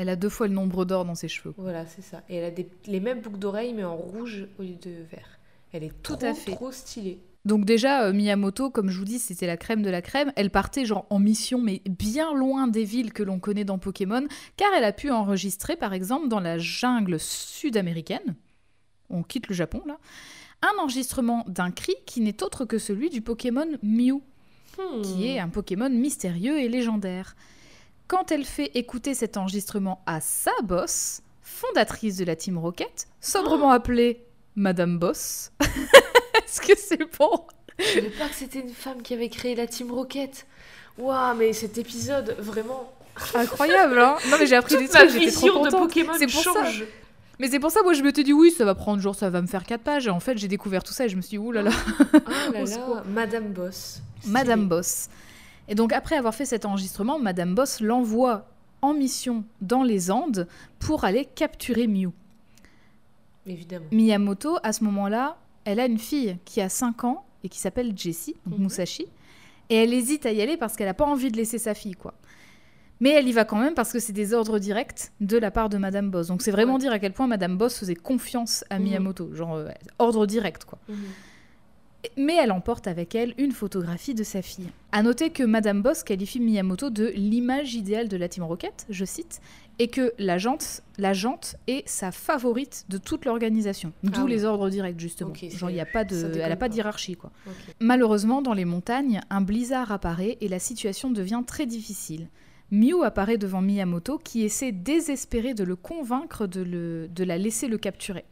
Elle a deux fois le nombre d'or dans ses cheveux. Voilà, c'est ça. Et elle a des- les mêmes boucles d'oreilles, mais en rouge au lieu de vert. Elle est Tout à fait. trop stylée. Donc déjà, euh, Miyamoto, comme je vous dis, c'était la crème de la crème. Elle partait genre en mission, mais bien loin des villes que l'on connaît dans Pokémon, car elle a pu enregistrer, par exemple, dans la jungle sud-américaine, on quitte le Japon là, un enregistrement d'un cri qui n'est autre que celui du Pokémon Mew, Hmm. qui est un Pokémon mystérieux et légendaire. Quand elle fait écouter cet enregistrement à sa boss, fondatrice de la Team Rocket, sobrement appelée Madame Boss, est-ce que c'est bon? Je savais pas que c'était une femme qui avait créé la Team Rocket. Waouh, mais cet épisode, vraiment. Incroyable, hein Non mais j'ai appris des Toute trucs, j'étais trop de contente. Pokémon C'est pour ça. change. Mais c'est pour ça, moi je me suis dit oui, ça va prendre genre, ça va me faire 4 pages. Et en fait, j'ai découvert tout ça et je me suis dit là là, Ah là là. Madame Boss. Madame Boss. Et donc après avoir fait cet enregistrement, Madame Boss l'envoie en mission dans les Andes pour aller capturer Mew. Évidemment. Miyamoto, à ce moment-là, elle a une fille qui a 5 ans et qui s'appelle Jessie, donc Mhm. Musashi. Et elle hésite à y aller parce qu'elle n'a pas envie de laisser sa fille, quoi. Mais elle y va quand même parce que c'est des ordres directs de la part de Madame Boss. Donc c'est vraiment Ouais. dire à quel point Madame Boss faisait confiance à Mhm. Miyamoto. Genre, euh, ordre direct, quoi. Mhm. Mais elle emporte avec elle une photographie de sa fille. À noter que Madame Boss qualifie Miyamoto de l'image idéale de la Team Rocket, je cite, et que la jante, la jante est sa favorite de toute l'organisation. D'où Ah oui. les ordres directs justement. Genre y a pas de, elle a pas d'hierarchie quoi. Malheureusement, dans les montagnes, un blizzard apparaît et la situation devient très difficile. Mew apparaît devant Miyamoto qui essaie désespéré de le convaincre de, le, de la laisser le capturer.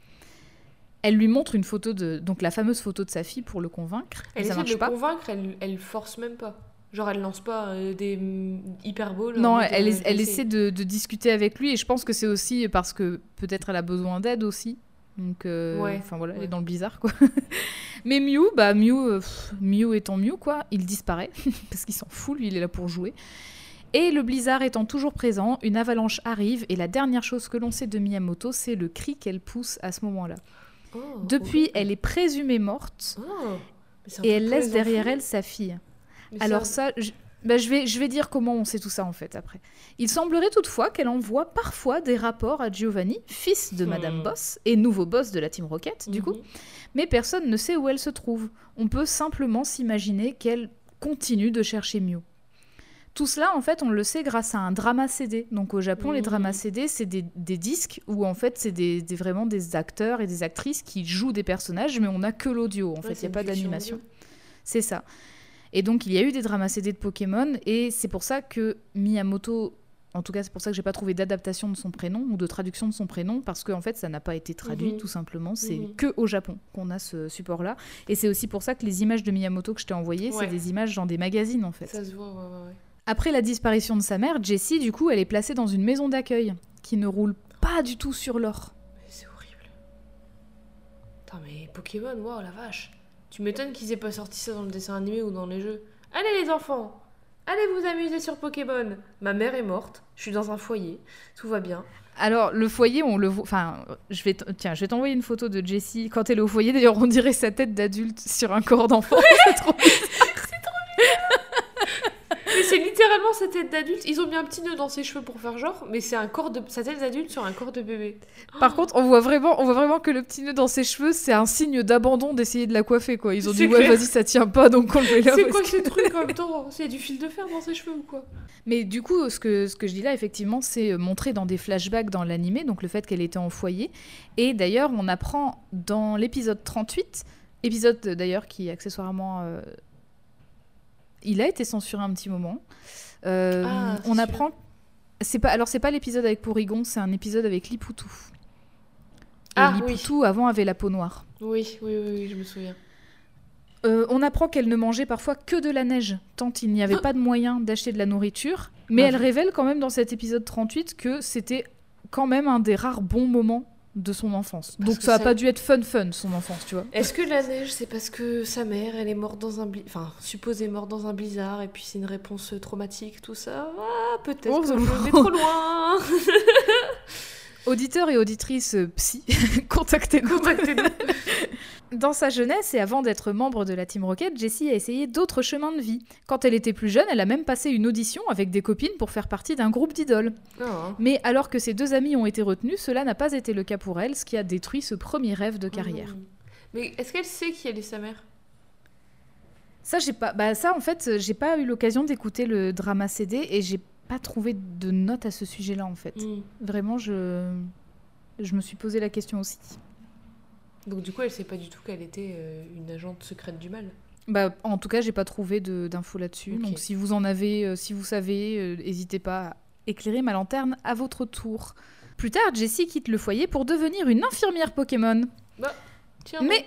Elle lui montre une photo de donc la fameuse photo de sa fille pour le convaincre. Elle ça essaie de marche le pas. convaincre, elle, elle force même pas. Genre, elle lance pas euh, des mm, hyperboles. Non, elle, euh, elle essaie. de, de discuter avec lui et je pense que c'est aussi parce que peut-être elle a besoin d'aide aussi. Donc, euh, Ouais, enfin voilà, elle est dans le bizarre quoi. Mais Mew, bah Mew, euh, pff, Mew étant Mew quoi, il disparaît parce qu'il s'en fout, lui il est là pour jouer. Et le blizzard étant toujours présent, une avalanche arrive et la dernière chose que l'on sait de Miyamoto, c'est le cri qu'elle pousse à ce moment-là. Oh, Depuis, horrible. elle est présumée morte Oh. Et elle laisse derrière elle sa fille. Mais Alors ça, je, bah, je vais, je vais dire comment on sait tout ça en fait après. Il semblerait toutefois qu'elle envoie parfois des rapports à Giovanni, fils de Madame Hmm. Boss et nouveau boss de la Team Rocket du coup, Mhm. mais personne ne sait où elle se trouve. On peut simplement s'imaginer qu'elle continue de chercher Mew. Tout cela, en fait, on le sait grâce à un drama CD. Donc au Japon, les Mhm. dramas CD, c'est des, des disques où en fait, c'est des, des- vraiment des acteurs et des actrices qui jouent des personnages, mais on n'a que l'audio. En Ouais, fait, il n'y a pas d'animation. C'est ça. Et donc, il y a eu des dramas CD de Pokémon, et c'est pour ça que Miyamoto, en tout cas, c'est pour ça que j'ai pas trouvé d'adaptation de son prénom ou de traduction de son prénom, parce qu'en en fait, ça n'a pas été traduit, Mhm. tout simplement. C'est Mhm. que au Japon qu'on a ce support-là. Et c'est aussi pour ça que les images de Miyamoto que je t'ai envoyées, Ouais. c'est des images dans des magazines, en fait. Ça se voit, ouais, ouais, ouais. Après la disparition de sa mère, Jessie, du coup, elle est placée dans une maison d'accueil qui ne roule pas du tout sur l'or. Mais c'est horrible. Putain, mais Pokémon, waouh, la vache. Tu m'étonnes qu'ils aient pas sorti ça dans le dessin animé ou dans les jeux. Allez les enfants, allez vous amuser sur Pokémon. Ma mère est morte, je suis dans un foyer, tout va bien. Alors, le foyer, on le voit. Enfin, je vais. Tiens, je vais t'envoyer une photo de Jessie quand elle est au foyer. D'ailleurs, on dirait sa tête d'adulte sur un corps d'enfant. C'est trop c'est littéralement sa tête d'adulte. Ils ont mis un petit nœud dans ses cheveux pour faire genre, mais c'est un corps de sa tête d'adulte sur un corps de bébé. Par contre, on voit vraiment, on voit vraiment que le petit nœud dans ses cheveux, c'est un signe d'abandon d'essayer de la coiffer, quoi. Ils ont dit ouais, vas-y, ça tient pas, donc on le là. C'est quoi que- ce truc en même temps? C'est du fil de fer dans ses cheveux ou quoi? Mais du coup, ce que, ce que je dis là, effectivement, c'est euh, montré dans des flashbacks dans l'animé, donc le fait qu'elle était en foyer. Et d'ailleurs, on apprend dans l'épisode 38, épisode d'ailleurs qui accessoirement. euh, il a été censuré un petit moment. Euh, Ah, on apprend. C'est pas, alors, c'est pas l'épisode avec Porygon, c'est un épisode avec Lipoutou. Et Ah, oui. Lipoutou, avant, avait la peau noire. Oui, oui, oui, oui, je me souviens. Euh, on apprend qu'elle ne mangeait parfois que de la neige, tant il n'y avait pas de moyen d'acheter de la nourriture. Mais Ah. elle révèle quand même dans cet épisode 38 que c'était quand même un des rares bons moments de son enfance. Parce Donc ça a ça- pas dû être fun fun son enfance, tu vois. Est-ce que la neige, c'est parce que sa mère, elle est morte dans un blizzard, enfin, supposée morte dans un blizzard, et puis c'est une réponse traumatique, tout ça? Ah, peut-être Oh, que je vais trop loin Auditeurs et auditrices euh, psy, contactez-nous. Contactez-nous Dans sa jeunesse et avant d'être membre de la Team Rocket, Jessie a essayé d'autres chemins de vie. Quand elle était plus jeune, elle a même passé une audition avec des copines pour faire partie d'un groupe d'idoles. Hein. Mais alors que ses deux amis ont été retenus, cela n'a pas été le cas pour elle, ce qui a détruit ce premier rêve de carrière. Mmh. Mais est-ce qu'elle sait qui elle est sa mère? Ça, j'ai pas. Bah, ça, en fait, j'ai pas eu l'occasion d'écouter le drama CD et j'ai pas trouvé de notes à ce sujet-là, en fait. Mmh. Vraiment, je. Je me suis posé la question aussi. Donc du coup, elle sait pas du tout qu'elle était euh, une agente secrète du mal. Bah, en tout cas, j'ai pas trouvé de- d'infos là-dessus. Donc, si vous en avez, euh, si vous savez, euh, n'hésitez pas à éclairer ma lanterne à votre tour. Plus tard, Jessie quitte le foyer pour devenir une infirmière Pokémon. Tiens, Mais,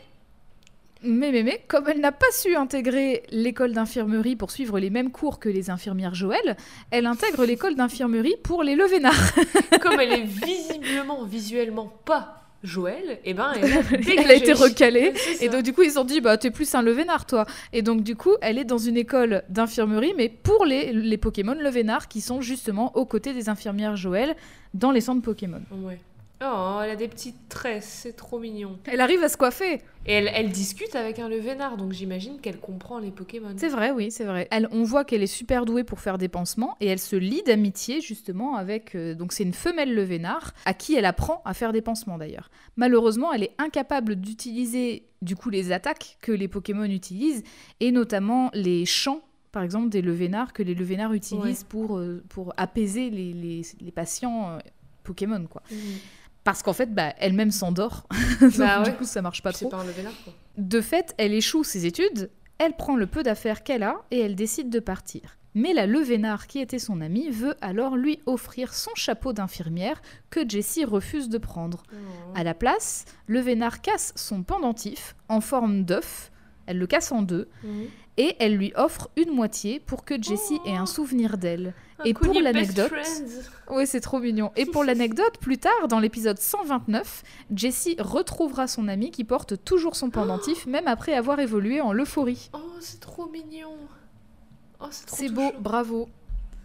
mais, mais, mais, comme elle n'a pas su intégrer l'école d'infirmerie pour suivre les mêmes cours que les infirmières Joël, elle intègre l'école d'infirmerie pour les Levénards. comme elle est visiblement, visuellement pas Joël, et ben elle a, elle a été recalée. Et donc, du coup, ils se sont dit, bah, t'es plus un Levénard, toi. Et donc, du coup, elle est dans une école d'infirmerie, mais pour les, les Pokémon Levénards qui sont justement aux côtés des infirmières Joël dans les centres Pokémon. Ouais. Oh, elle a des petites tresses, c'est trop mignon. Elle arrive à se coiffer. Et elle, elle discute avec un Levénard, donc j'imagine qu'elle comprend les Pokémon. C'est vrai, oui, c'est vrai. Elle, on voit qu'elle est super douée pour faire des pansements et elle se lie d'amitié justement avec. euh, donc c'est une femelle levénard à qui elle apprend à faire des pansements d'ailleurs. Malheureusement, elle est incapable d'utiliser du coup les attaques que les Pokémon utilisent et notamment les chants. Par exemple, des levénards que les levénards utilisent pour, euh, pour apaiser les, les- les patients euh, Pokémon, quoi. Mhm. Parce qu'en fait, bah, elle-même s'endort. Bah Du ouais. coup, ça marche pas C'est trop. pas un Levénard, quoi. De fait, elle échoue ses études, elle prend le peu d'affaires qu'elle a et elle décide de partir. Mais la Levénard, qui était son amie, veut alors lui offrir son chapeau d'infirmière que Jessie refuse de prendre. Oh. À la place, Levénard casse son pendentif en forme d'œuf, elle le casse en deux. Et elle lui offre une moitié pour que Jessie ait un souvenir d'elle. Et pour l'anecdote-. Oui, c'est trop mignon. Et pour l'anecdote, plus tard, dans l'épisode 129, Jessie retrouvera son amie qui porte toujours son pendentif, même après avoir évolué en l'euphorie. Oh, c'est trop mignon. Oh, c'est beau, bravo.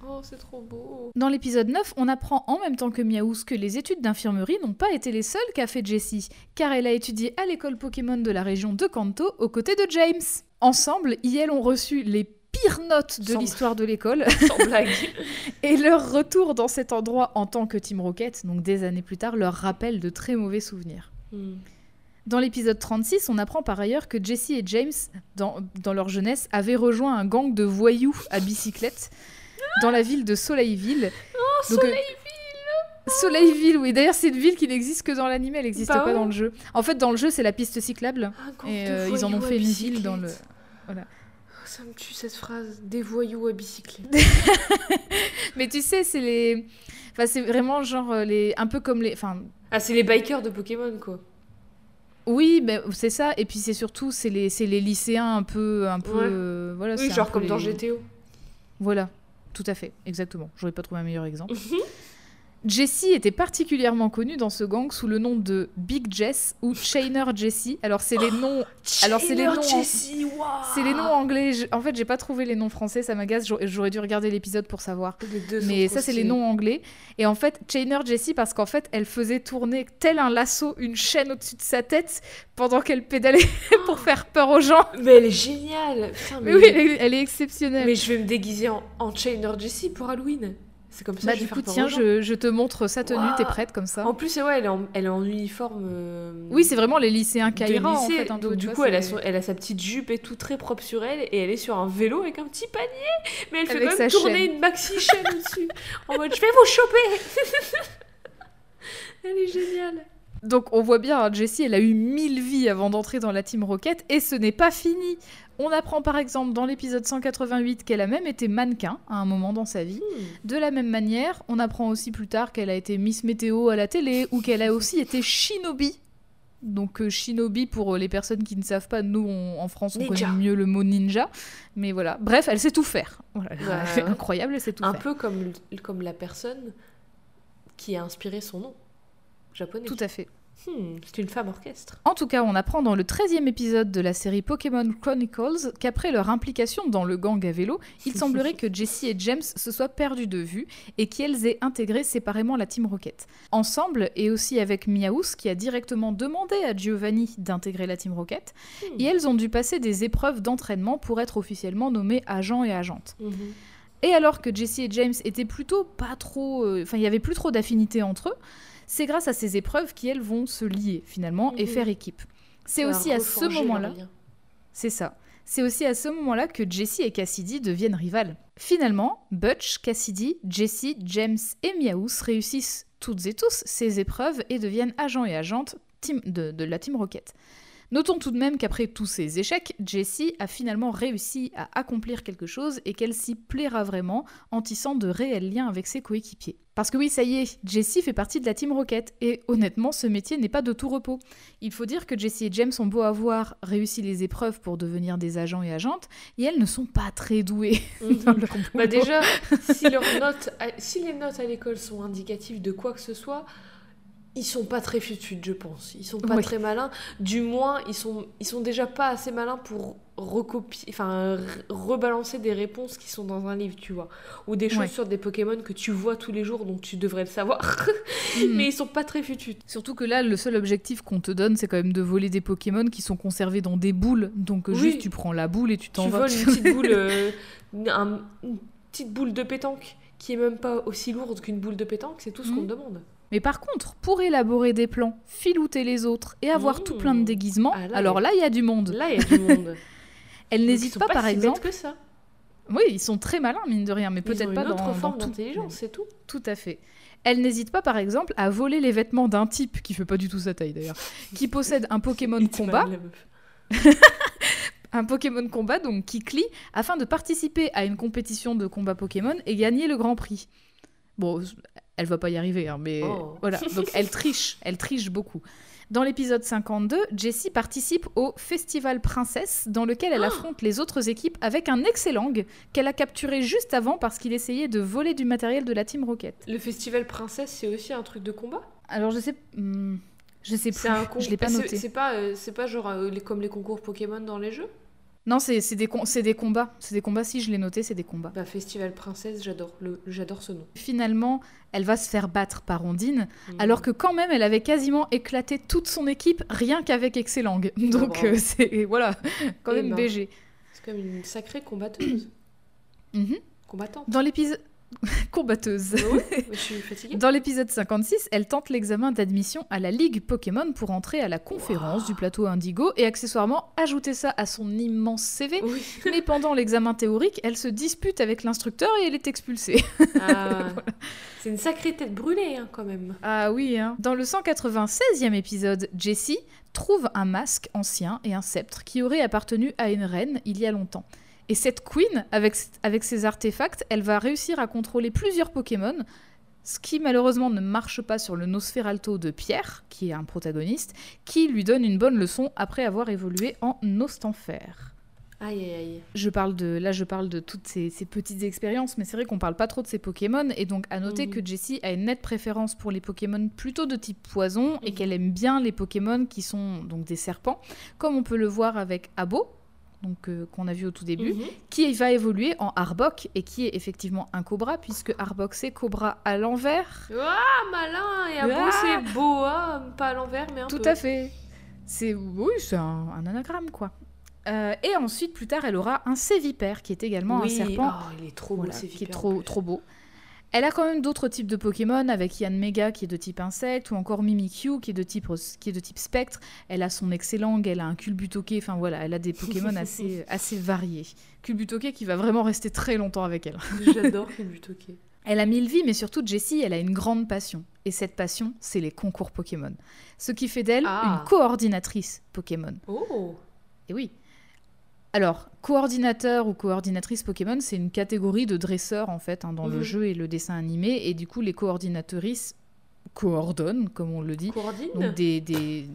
Oh, c'est trop beau. Dans l'épisode 9, on apprend en même temps que Miaouz que les études d'infirmerie n'ont pas été les seules qu'a fait Jessie, car elle a étudié à l'école Pokémon de la région de Kanto aux côtés de James. Ensemble, ils ont reçu les pires notes de l'histoire de l'école, Sans blague. et leur retour dans cet endroit en tant que Team Rocket, donc des années plus tard, leur rappelle de très mauvais souvenirs. Hmm. Dans l'épisode 36, on apprend par ailleurs que Jessie et James, dans, dans leur jeunesse, avaient rejoint un gang de voyous à bicyclette dans la ville de Soleilville. Oh, Donc, euh, Soleilville, oui. D'ailleurs, c'est une ville qui n'existe que dans l'anime, elle n'existe Bah pas ouais. dans le jeu. En fait, dans le jeu, c'est la piste cyclable. Et euh, ils en ont fait une ville dans le. Voilà. Oh, Ça me tue cette phrase. Des voyous à bicyclette. Mais tu sais, c'est les. Enfin, c'est vraiment genre euh, les. Un peu comme les. Enfin, Ah, c'est les bikers de Pokémon, quoi. oui, mais c'est ça. Et puis c'est surtout, c'est les, c'est les lycéens un peu. Un peu Ouais. euh, voilà, Oui, genre peu comme dans GTO. Voilà, tout à fait, exactement. J'aurais pas trouvé un meilleur exemple. Jessie était particulièrement connue dans ce gang sous le nom de Big Jess ou Chainer Jessie. Alors c'est les noms, Alors, c'est les noms Jessie, waouh. c'est les noms anglais. Je- En fait, j'ai pas trouvé les noms français, ça m'agace. J'aurais dû regarder l'épisode pour savoir. Les deux Mais ça, c'est les noms anglais. Et en fait, Chainer Jessie, parce qu'en fait, elle faisait tourner tel un lasso une chaîne au-dessus de sa tête pendant qu'elle pédalait pour faire peur aux gens. Mais elle est géniale. Putain, mais, Mais oui, elle est, elle est exceptionnelle. mais je vais me déguiser en, en Chainer Jessie pour Halloween. C'est comme ça bah, que du coup, tiens, je, je te montre sa tenue. T'es prête comme ça En plus, ouais, elle est en, elle est en uniforme. euh, Oui, c'est vraiment les lycéens Kaira, en fait. Donc, tu du vois, coup, elle a, son- elle a sa petite jupe et tout très propre sur elle. Et elle est sur un vélo avec un petit panier. Mais elle fait Avec quand même tourner chaîne. une maxi chaîne au-dessus. En mode, je vais vous choper. elle est géniale. Donc on voit bien, hein, Jessie, elle a eu mille vies avant d'entrer dans la Team Rocket, et ce n'est pas fini. On apprend par exemple dans l'épisode 188 qu'elle a même été mannequin à un moment dans sa vie. De la même manière, on apprend aussi plus tard qu'elle a été Miss Météo à la télé, ou qu'elle a aussi été Shinobi. Donc euh, Shinobi, pour euh, les personnes qui ne savent pas, nous on- en France on Ninja. connaît mieux le mot ninja. Mais voilà, bref, elle sait tout faire. Voilà, Ouais, incroyable, elle sait tout Un faire. peu comme, comme la personne qui a inspiré son nom. Japonais. Tout à fait. Hmm, c'est une femme orchestre. En tout cas, on apprend dans le 13e épisode de la série Pokémon Chronicles qu'après leur implication dans le gang à vélo, il semblerait que Jessie et James se soient perdus de vue et qu'elles aient intégré séparément la Team Rocket. Ensemble, et aussi avec Miaous qui a directement demandé à Giovanni d'intégrer la Team Rocket, Hmm. et elles ont dû passer des épreuves d'entraînement pour être officiellement nommées agents et agentes. Mhm. Et alors que Jessie et James étaient plutôt pas trop. euh, Enfin, il y avait plus trop d'affinité entre eux, c'est grâce à ces épreuves qu'elles vont se lier finalement et Mhm. faire équipe. C'est aussi à ce moment-là. C'est ça. C'est aussi à ce moment-là que Jessie et Cassidy deviennent rivales. Finalement, Butch, Cassidy, Jessie, James et Miaous réussissent toutes et tous ces épreuves et deviennent agents et agentes de la Team Rocket. Notons tout de même qu'après tous ces échecs, Jessie a finalement réussi à accomplir quelque chose et qu'elle s'y plaira vraiment en tissant de réels liens avec ses coéquipiers. Parce que oui, ça y est, Jessie fait partie de la Team Rocket et honnêtement, ce métier n'est pas de tout repos. Il faut dire que Jessie et James ont beau avoir réussi les épreuves pour devenir des agents et agentes, et elles ne sont pas très douées dans Mhm. leur. Bah déjà, si, leurs notes à- si les notes à l'école sont indicatives de quoi que ce soit, ils sont pas très futudes, je pense. Ils sont pas Oui. très malins. Du moins, ils sont, ils sont déjà pas assez malins pour recopier, enfin, re- rebalancer des réponses qui sont dans un livre, tu vois. Ou des choses Ouais. sur des Pokémon que tu vois tous les jours, donc tu devrais le savoir. Hmm. Mais ils sont pas très futudes. Surtout que là, le seul objectif qu'on te donne, c'est quand même de voler des Pokémon qui sont conservés dans des boules. Donc Oui. juste, tu prends la boule et tu t'en Tu vas. voles une petite boule, euh, un- une petite boule de pétanque qui est même pas aussi lourde qu'une boule de pétanque, c'est tout ce qu'on Mhm. te demande. Mais par contre, pour élaborer des plans, filouter les autres et avoir Mmh. tout plein de déguisements, Ah, là, alors là, il y a du monde. Là, il y a du monde. N'hésitent sont pas, par si exemple. que ça. Oui, ils sont très malins, mine de rien, mais peut-être une pas autre dans, dans forme d'intelligence, c'est tout. Tout à fait. Elle n'hésite pas, par exemple, à voler les vêtements d'un type, qui fait pas du tout sa taille d'ailleurs, qui possède un Pokémon combat, un Pokémon combat, donc Kikli, afin de participer à une compétition de combat Pokémon et gagner le Grand Prix. Bon, elle va pas y arriver, hein, mais Oh. voilà. Donc elle triche, elle triche beaucoup. Dans l'épisode 52, Jessie participe au Festival Princesse, dans lequel elle affronte les autres équipes avec un excellent qu'elle a capturé juste avant parce qu'il essayait de voler du matériel de la Team Rocket. Le festival princesse, c'est aussi un truc de combat? Alors je sais, hmm, je sais plus, C'est un je l'ai pas noté. C'est pas, euh, c'est pas genre euh, les- comme les concours Pokémon dans les jeux? Non, c'est c'est des, com- c'est des combats. C'est des combats, si je l'ai noté, c'est des combats. Bah, Festival Princesse, j'adore le, j'adore ce nom. Finalement, elle va se faire battre par Ondine, Mhm. alors que quand même, elle avait quasiment éclaté toute son équipe rien qu'avec Excelang. Donc, bravo. euh, c'est. Voilà, quand Eh même ben. BG. C'est comme une sacrée combatteuse. Mhm. Combattante. Dans l'épisode. Je suis fatiguée. Dans l'épisode 56, elle tente l'examen d'admission à la Ligue Pokémon pour entrer à la conférence du plateau Indigo et accessoirement ajouter ça à son immense CV. Oui. Mais pendant l'examen théorique, elle se dispute avec l'instructeur et elle est expulsée. Ah, C'est une sacrée tête brûlée, hein, quand même. Ah oui, hein. Dans le 196e épisode, Jessie trouve un masque ancien et un sceptre qui aurait appartenu à une reine il y a longtemps. Et cette queen, avec, avec ses artefacts, elle va réussir à contrôler plusieurs Pokémon, ce qui malheureusement ne marche pas sur le Nosferalto de Pierre, qui est un protagoniste, qui lui donne une bonne leçon après avoir évolué en Nostanfer. Aïe, aïe, aïe. Je parle de, là, je parle de toutes ces, ces petites expériences, mais c'est vrai qu'on parle pas trop de ces Pokémon, et donc à noter que Jessie a une nette préférence pour les Pokémon plutôt de type poison, et qu'elle aime bien les Pokémon qui sont donc des serpents, comme on peut le voir avec Abo, donc euh, qu'on a vu au tout début, Mhm. qui va évoluer en Arbok, et qui est effectivement un Cobra, puisque Arbok c'est Cobra à l'envers. Ah, malin Et à beau, Ah. c'est boa, pas à l'envers, mais un Tout peu. à fait. C'est oui, c'est un, un anagramme quoi. Euh, et ensuite, plus tard, elle aura un Sévipère, qui est également oui. un serpent Oh, il est trop beau, Voilà, qui est trop beau. Elle a quand même d'autres types de Pokémon, avec Yann Mega qui est de type insecte, ou encore Mimikyu qui est de type, qui est de type spectre. Elle a son Excellang, elle a un Culbutoke, enfin voilà, elle a des Pokémon assez, assez variés. Culbutoke qui va vraiment rester très longtemps avec elle. J'adore butoquet. Elle a mille vies, mais surtout Jessie, elle a une grande passion. Et cette passion, c'est les concours Pokémon. Ce qui fait d'elle Ah. une coordinatrice Pokémon. Oh Et oui. Alors, coordinateur ou coordinatrice Pokémon, c'est une catégorie de dresseurs en fait hein, dans le Mhm. jeu et le dessin animé. Et du coup, les coordinatrices coordonnent, comme on le dit. Coordine Donc des, des...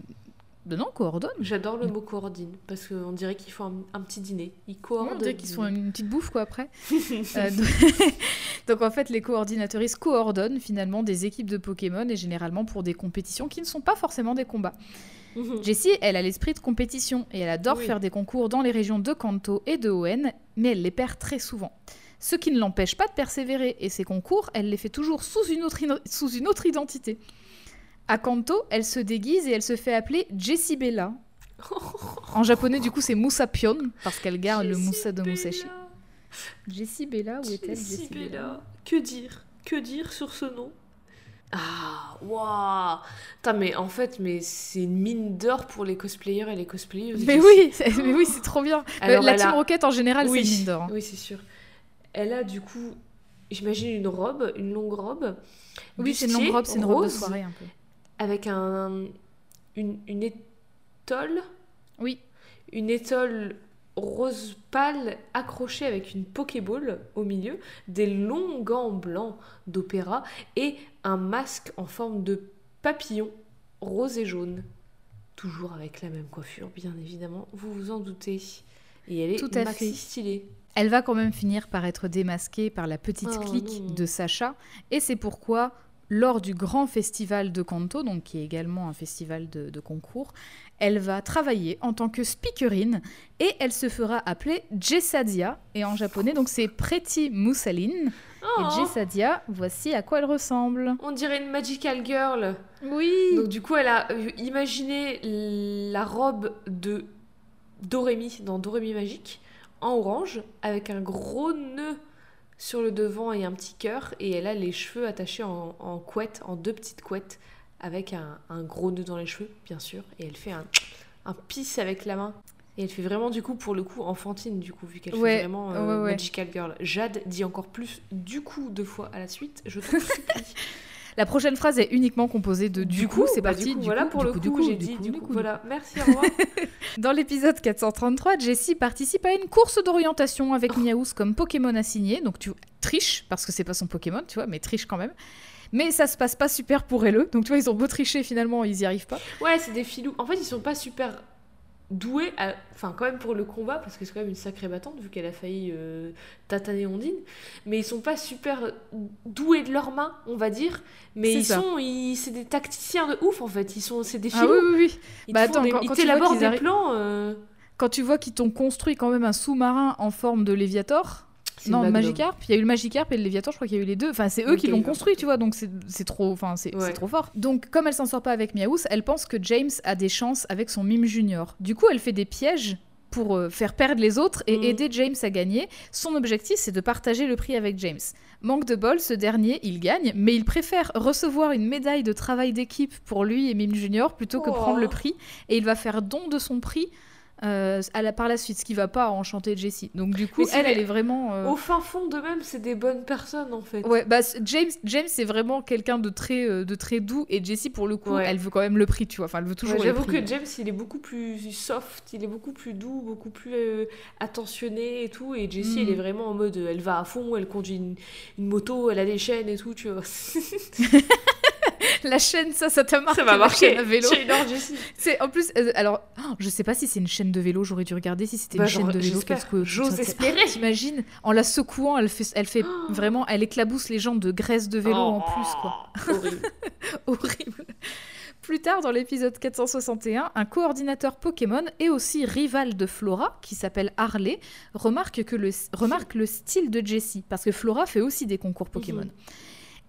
de- non, coordonnent. J'adore le mot coordine, parce qu'on dirait qu'ils font un, un petit dîner. Ils coordonnent. on dirait qu'ils font une petite bouffe quoi après. Euh, donc... donc, en fait, les coordinatrices coordonnent finalement des équipes de Pokémon et généralement pour des compétitions qui ne sont pas forcément des combats. Mhm. Jessie, elle a l'esprit de compétition et elle adore Oui. faire des concours dans les régions de Kanto et de Hoenn, mais elle les perd très souvent. Ce qui ne l'empêche pas de persévérer, et ces concours, elle les fait toujours sous une autre, ino- sous une autre identité. À Kanto, elle se déguise et elle se fait appeler Jessie Bella. En japonais, du coup, c'est Musapion, parce qu'elle garde le Musa de Musashi. Jessie Bella, où est-elle Jessie Jessie Bella Bella. Que dire? Que dire sur ce nom? Ah, waouh mais en fait, mais c'est une mine d'or pour les cosplayers et les cosplayeuses. Mais oui, mais oui, c'est trop bien. Alors, la Team a- Rocket en général, oui, c'est une mine d'or. hein. Oui, c'est sûr. Elle a du coup, j'imagine une robe, une longue robe. Oui, c'est une longue robe, c'est une robe de soirée un peu. Avec un, une, une étole? Oui. Une étole rose pâle accrochée avec une Pokéball au milieu, des longs gants blancs d'opéra et un masque en forme de papillon rose et jaune. Toujours avec la même coiffure, bien évidemment, vous vous en doutez. Et elle est Tout à maxi fait. stylée. Elle va quand même finir par être démasquée par la petite Oh clique non. de Sacha, et c'est pourquoi, lors du grand festival de Kanto, donc qui est également un festival de, de concours, elle va travailler en tant que speakerine, et elle se fera appeler Jessadia, et en japonais, donc c'est Pretty Moussaline. Oh, Et Jessadia, voici à quoi elle ressemble. on dirait une magical girl. Oui Donc du coup, elle a euh, imaginé la robe de Dorémy dans Dorémy Magique en orange avec un gros nœud sur le devant et un petit cœur et elle a les cheveux attachés en, en couette, en deux petites couettes avec un, un gros nœud dans les cheveux, bien sûr, et elle fait un, un pisse avec la main. Et elle fait vraiment du coup pour le coup enfantine du coup vu qu'elle Ouais, fait vraiment euh, ouais, ouais. magical girl. Jade dit encore plus du coup deux fois à la suite. Je supplie. La prochaine phrase est uniquement composée de du, coup, c'est bah, parti. Du coup, du voilà coup, pour du le coup, coup, j'ai dit du coup. Voilà, merci, au revoir. Dans l'épisode 433, Jessie participe à une course d'orientation avec Miaous comme Pokémon assigné. Donc tu triches, parce que c'est pas son Pokémon, tu vois, mais triche quand même. Mais ça se passe pas super pour elle. Donc tu vois, ils ont beau tricher, finalement, ils y arrivent pas. ouais, c'est des filous. En fait, ils sont pas super doués, à- enfin quand même pour le combat, parce que c'est quand même une sacrée battante vu qu'elle a failli euh, tataner Ondine. Mais ils sont pas super doués de leurs mains, on va dire. Mais ils ça. sont, ils, c'est des tacticiens de ouf en fait. Ils sont, c'est des Ah filous. oui, oui, oui. Ils, Bah attends, des- quand- ils quand tu vois des plans. euh, quand tu vois qu'ils t'ont construit quand même un sous-marin en forme de Léviator. Non. Magikarp. Il y a eu le Magikarp et le Léviator, je crois qu'il y a eu les deux. Enfin, c'est eux qui l'ont construit, tu vois, donc c'est trop, enfin, c'est Ouais. c'est trop fort. Donc, comme elle s'en sort pas avec Miaous, elle pense que James a des chances avec son mime junior. Du coup, elle fait des pièges pour euh, faire perdre les autres et Mhm. aider James à gagner. Son objectif, c'est de partager le prix avec James. Manque de bol, ce dernier, il gagne, mais il préfère recevoir une médaille de travail d'équipe pour lui et Mime Junior plutôt que Oh. prendre le prix. Et il va faire don de son prix euh, à la, par la suite, ce qui va pas enchanter Jessie. Donc du coup, elle, elle est vraiment... euh, Au fin fond d'eux-mêmes, c'est des bonnes personnes en fait. Ouais, bah James, James c'est vraiment quelqu'un de très, euh, de très doux et Jessie pour le coup, Ouais. elle veut quand même le prix, tu vois. Enfin, elle veut Ouais, toujours le J'avoue que James, il est beaucoup plus soft, il est beaucoup plus doux, beaucoup plus attentionné et tout. Et Jessie, Mm. elle est vraiment en mode, elle va à fond, elle conduit une, une moto, elle a des chaînes et tout, tu vois. La chaîne, ça, ça t'a marqué. Ça m'a la marqué. chaîne à vélo. C'est en plus, euh, alors, oh, je sais pas si c'est une chaîne de vélo. J'aurais dû regarder si c'était Bah, une chaîne genre, de vélo. qu'est-ce que- J'ose espérer. T'imagines En la secouant, elle fait, elle fait vraiment, elle éclabousse les gens de graisse de vélo en plus, quoi. Oh, Horrible. Horrible. Plus tard dans l'épisode 461, un coordinateur Pokémon et aussi rival de Flora, qui s'appelle Harley, remarque, que le, remarque le style de Jessie, parce que Flora fait aussi des concours Pokémon. Mhm.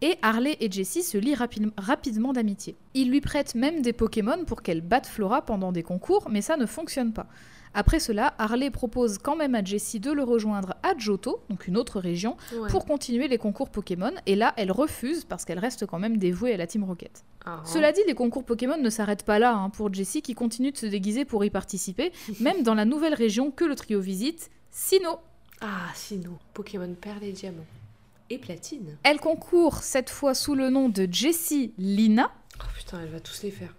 Et Harley et Jessie se lient rapi- rapidement d'amitié. Il lui prête même des Pokémon pour qu'elle batte Flora pendant des concours, mais ça ne fonctionne pas. Après cela, Harley propose quand même à Jessie de le rejoindre à Johto, donc une autre région, Ouais. pour continuer les concours Pokémon, et là, elle refuse parce qu'elle reste quand même dévouée à la Team Rocket. Ah, Cela dit, les concours Pokémon ne s'arrêtent pas là hein, pour Jessie qui continue de se déguiser pour y participer, même dans la nouvelle région que le trio visite, Sinnoh. Ah, sinon, Pokémon Perle et Diamant. Et Platine. Elle concourt cette fois sous le nom de Jessie Lina. Oh putain, elle va tous les faire.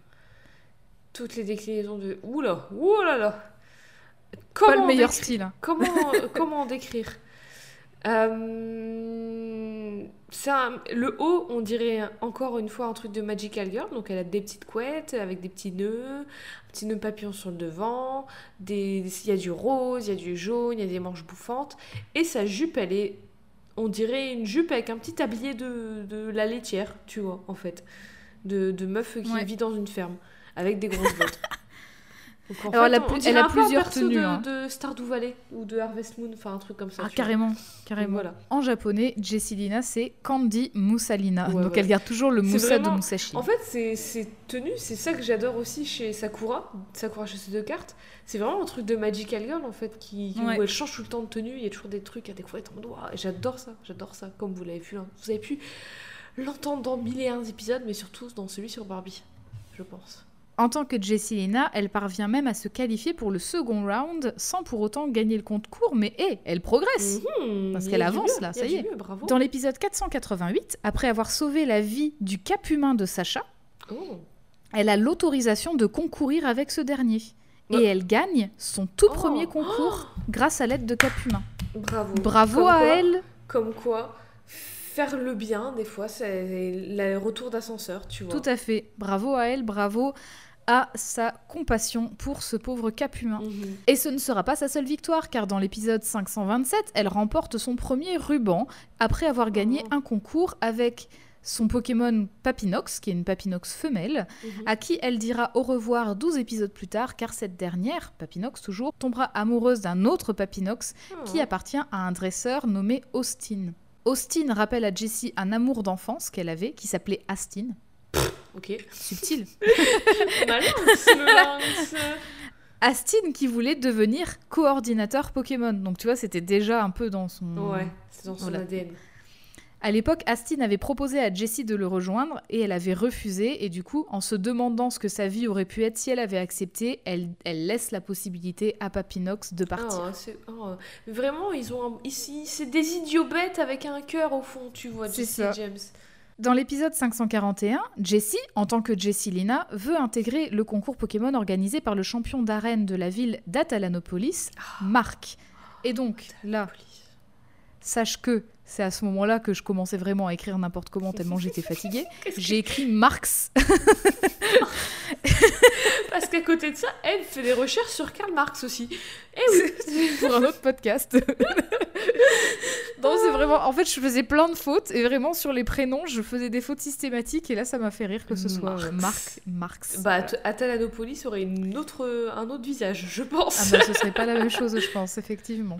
Toutes les déclinaisons de. Oula, oulala. Pas Comment le meilleur décri- style. hein. Comment, comment en décrire? Euh, un- Le haut, on dirait encore une fois un truc de Magical Girl. Donc elle a des petites couettes avec des petits nœuds, un petit nœud papillon sur le devant. Des... Il y a du rose, il y a du jaune, il y a des manches bouffantes. Et sa jupe, elle est. On dirait une jupe avec un petit tablier de, de la laitière, tu vois, en fait. De, de meuf qui Ouais. vit dans une ferme avec des grosses bottes. Donc, Alors, elle a on elle a un peu un plusieurs perso tenues, de, hein. de Stardew Valley ou de Harvest Moon, enfin un truc comme ça. Ah, carrément, carrément. Voilà. En japonais, Jessie Lina, c'est Candy Moussalina. Ouais, Donc elle garde toujours le moussa de Musashi. En fait, c'est ces tenues, c'est ça que j'adore aussi chez Sakura, Sakura chez ces deux cartes. C'est vraiment un truc de Magical Girl en fait, qui, Ouais. où elle change tout le temps de tenue, il y a toujours des trucs à découvrir. Et J'adore ça, j'adore ça, comme vous l'avez vu. hein. Vous avez pu l'entendre dans mille et un épisodes, mais surtout dans celui sur Barbie, je pense. En tant que Jessie Lina, elle parvient même à se qualifier pour le second round sans pour autant gagner le compte court, mais hé, elle progresse. Mhm, Parce qu'elle avance, mieux, là, y ça y est. mieux. Dans l'épisode 488, après avoir sauvé la vie du cap humain de Sacha, Oh. elle a l'autorisation de concourir avec ce dernier. Et elle gagne son tout Oh. premier concours grâce à l'aide de Cap Humain. Bravo. Bravo Comme à quoi- elle. Comme quoi, faire le bien, des fois, c'est le retour d'ascenseur, tu vois. Tout à fait. Bravo à elle, bravo à sa compassion pour ce pauvre Cap Humain. Mhm. Et ce ne sera pas sa seule victoire, car dans l'épisode 527, elle remporte son premier ruban après avoir gagné Oh. un concours avec son Pokémon Papinox, qui est une Papinox femelle, Mhm. à qui elle dira au revoir 12 épisodes plus tard, car cette dernière, Papinox toujours, tombera amoureuse d'un autre Papinox qui Oh. appartient à un dresseur nommé Austin. Austin rappelle à Jessie un amour d'enfance qu'elle avait, qui s'appelait Astin. Ok. Subtil. Astin qui voulait devenir coordinateur Pokémon. Donc tu vois, c'était déjà un peu dans son... Ouais, c'est dans son Voilà. ADN. À l'époque, Astin avait proposé à Jessie de le rejoindre et elle avait refusé. Et du coup, en se demandant ce que sa vie aurait pu être si elle avait accepté, elle, elle laisse la possibilité à Papinox de partir. Ah, c'est- oh, Vraiment, ils ont un- ici, c'est des idiots bêtes avec un cœur au fond, tu vois, ça. James. Dans l'épisode 541, Jessie, en tant que Jessie Lina, veut intégrer le concours Pokémon organisé par le champion d'arène de la ville d'Atalanopolis, Marc. Et donc, là, sache que c'est à ce moment-là que je commençais vraiment à écrire n'importe comment tellement j'étais fatiguée. J'ai écrit Marx. Parce qu'à côté de ça, elle fait des recherches sur Karl Marx aussi. Eh oui pour un autre podcast. non, c'est vraiment. En fait, je faisais plein de fautes et vraiment sur les prénoms, je faisais des fautes systématiques et là, ça m'a fait rire que ce soit euh, Marc, Marx. Bah, Atalanopolis aurait une autre, un autre visage, je pense. Ah bah, ce serait pas la même chose, je pense, effectivement.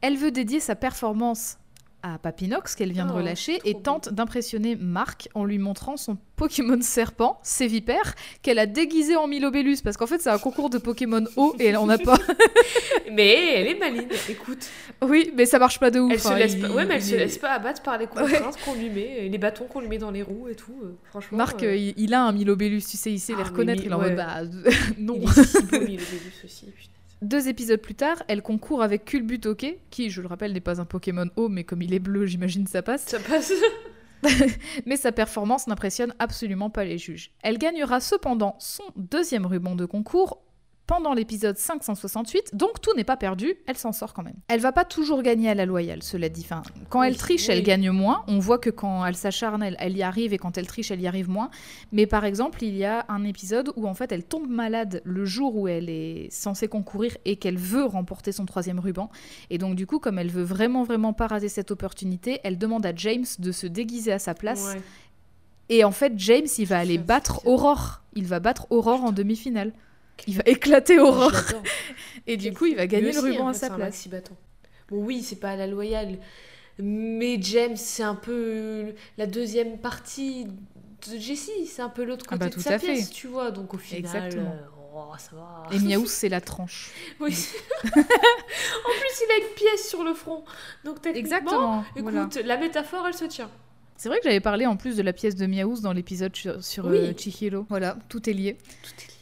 Elle veut dédier sa performance à Papinox qu'elle vient de Oh, relâcher et tente d'impressionner Marc en lui montrant son Pokémon serpent, Sévipère, qu'elle a déguisé en Milobellus parce qu'en fait c'est un concours de Pokémon eau et elle en a pas. Mais elle est maligne, écoute. oui, mais ça marche pas de ouf. Elle se hein, laisse il- pas, ouais, mais elle il se laisse pas abattre par les contraintes qu'on lui met, et les bâtons qu'on lui met dans les roues et tout. euh, franchement. Marc, euh, il, il a un Milobellus, tu sais, il sait Ah, les mais reconnaître. Il est en ouais. mode, bah, non. il est si beau, aussi. putain. Deux épisodes plus tard, elle concourt avec Culbutoke, qui, je le rappelle, n'est pas un Pokémon eau, mais comme il est bleu, j'imagine ça passe. Ça passe. Mais sa performance n'impressionne absolument pas les juges. Elle gagnera cependant son deuxième ruban de concours pendant l'épisode 568, donc tout n'est pas perdu, elle s'en sort quand même. Elle va pas toujours gagner à la loyale, cela dit. Enfin, quand Oui, elle triche, oui. elle gagne moins. On voit que quand elle s'acharne, elle, elle y arrive, et quand elle triche, elle y arrive moins. Mais par exemple, il y a un épisode où en fait elle tombe malade le jour où elle est censée concourir et qu'elle veut remporter son troisième ruban. Et donc du coup, comme elle veut vraiment vraiment pas rater cette opportunité, elle demande à James de se déguiser à sa place. Ouais. Et en fait, James, il va aller battre Aurore. Il va battre Aurore en demi-finale. Il va éclater Aurore. Et du coup, il va gagner le ruban en à sa place. maxi bâton. Bon, oui, c'est pas à la loyale. Mais James, c'est un peu la deuxième partie de Jessie. C'est un peu l'autre Ah côté bah, de tout sa fait. pièce, tu vois. Donc au final, Exactement. euh, oh, ça va. Et Miaou, c'est la tranche. Oui. en plus, il a une pièce sur le front. Donc techniquement, Exactement. écoute, voilà. la métaphore, elle se tient. C'est vrai que j'avais parlé en plus de la pièce de Miaous dans l'épisode sur, sur Oui. euh, Chihiro. Voilà, tout est lié. Tout est lié.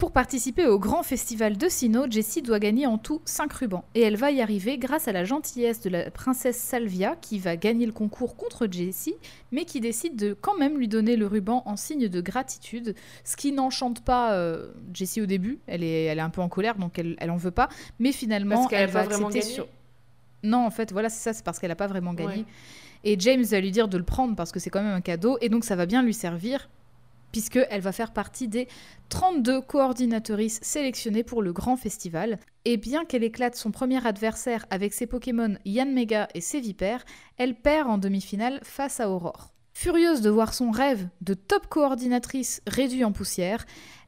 Pour participer au grand festival de Sinnoh, Jessie doit gagner en tout 5 rubans. Et elle va y arriver grâce à la gentillesse de la princesse Salvia, qui va gagner le concours contre Jessie, mais qui décide de quand même lui donner le ruban en signe de gratitude, ce qui n'enchante pas euh, Jessie au début. Elle est, elle est un peu en colère, donc elle, elle en veut pas. Mais finalement, Parce elle va accepter sur... Non, en fait, voilà, c'est ça, c'est parce qu'elle n'a pas vraiment gagné. Ouais. Et James va lui dire de le prendre parce que c'est quand même un cadeau, et donc ça va bien lui servir, puisqu'elle va faire partie des 32 coordinatrices sélectionnées pour le grand festival. Et bien qu'elle éclate son premier adversaire avec ses Pokémon Yanmega et Sévipère, elle perd en demi-finale face à Aurore. Furieuse de voir son rêve de top coordinatrice réduit en poussière,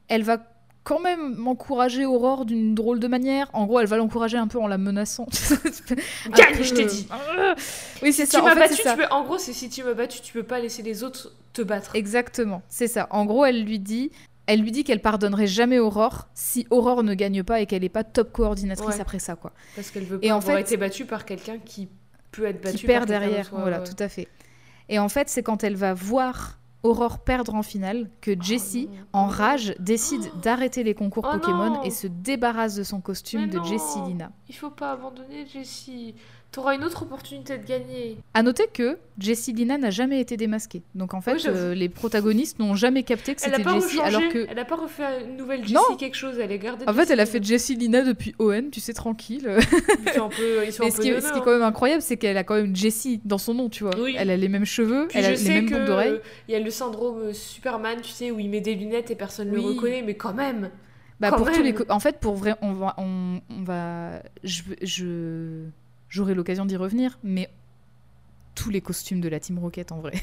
elle va quand même encourager Aurore d'une drôle de manière. En gros, elle va l'encourager un peu en la menaçant. Gagne, peu, je t'ai dit. euh, Oui, c'est Si ça. tu en fait, battu, c'est ça. tu peux... En gros, c'est si tu m'as battu, tu peux pas laisser les autres te battre. Exactement, c'est ça. En gros, elle lui dit, elle lui dit qu'elle pardonnerait jamais Aurore si Aurore ne gagne pas et qu'elle est pas top coordinatrice Ouais. après ça, quoi. Parce qu'elle veut Et pas en avoir fait- été battue par quelqu'un qui peut être battu qui perd derrière. voilà, tout à fait. Et en fait, c'est quand elle va voir Aurore perdre en finale que Jessie, non. en rage, décide d'arrêter les concours Oh Pokémon non. et se débarrasse de son costume Mais de. Jessie Lina. Il faut pas abandonner Jessie. T'auras une autre opportunité de gagner. À noter que Jessie Lina n'a jamais été démasquée. Donc en fait, Oui, euh, les protagonistes n'ont jamais capté que c'était Jessie, alors que Elle a pas refait une nouvelle Jessie Non. quelque chose. Elle est gardée. en fait, elle a fait Jessie Lina depuis ON, tu sais, tranquille. Ils sont un peu. Ils sont Mais un ce peu qui, ce qui est quand même incroyable, c'est qu'elle a quand même Jessie dans son nom, tu vois. Oui. Elle a les mêmes cheveux, Puis elle a je les sais mêmes boucles d'oreilles. il y a le syndrome euh, Superman, tu sais, où il met des lunettes et personne ne le reconnaît, mais quand même. Bah, quand pour tous les en fait, pour vrai, on va, on, on va, je, je, j'aurai l'occasion d'y revenir, mais tous les costumes de la Team Rocket en vrai.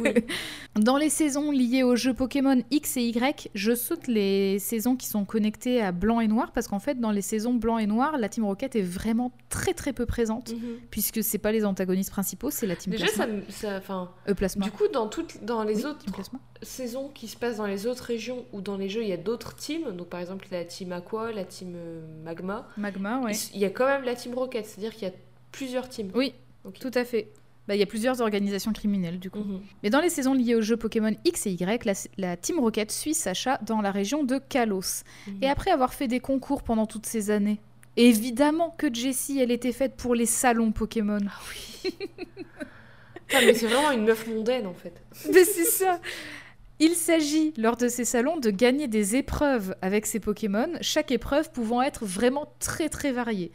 Oui. Dans les saisons liées aux jeux Pokémon X et Y, je saute les saisons qui sont connectées à blanc et noir parce qu'en fait, dans les saisons blanc et noir, la Team Rocket est vraiment très très peu présente Mhm. puisque c'est pas les antagonistes principaux, c'est la Team Déjà, Plasma. ça, ça, Euh, Plasma. du coup, dans toutes, dans les Oui, autres saisons qui se passent dans les autres régions ou dans les jeux, il y a d'autres teams. Donc, par exemple, la team Aqua, la team euh, Magma. Magma, ouais. Il y a quand même la team Rocket, c'est-à-dire qu'il y a plusieurs teams. Oui, tout à fait. Bah, Il y a plusieurs organisations criminelles du coup. Mhm. Mais dans les saisons liées aux jeux Pokémon X et Y, la, la Team Rocket suit Sacha dans la région de Kalos. Mhm. Et après avoir fait des concours pendant toutes ces années, évidemment que Jessie, elle était faite pour les salons Pokémon. Ah, mais c'est vraiment une meuf mondaine en fait. Mais c'est ça Il s'agit, lors de ces salons, de gagner des épreuves avec ces Pokémon, chaque épreuve pouvant être vraiment très très variée.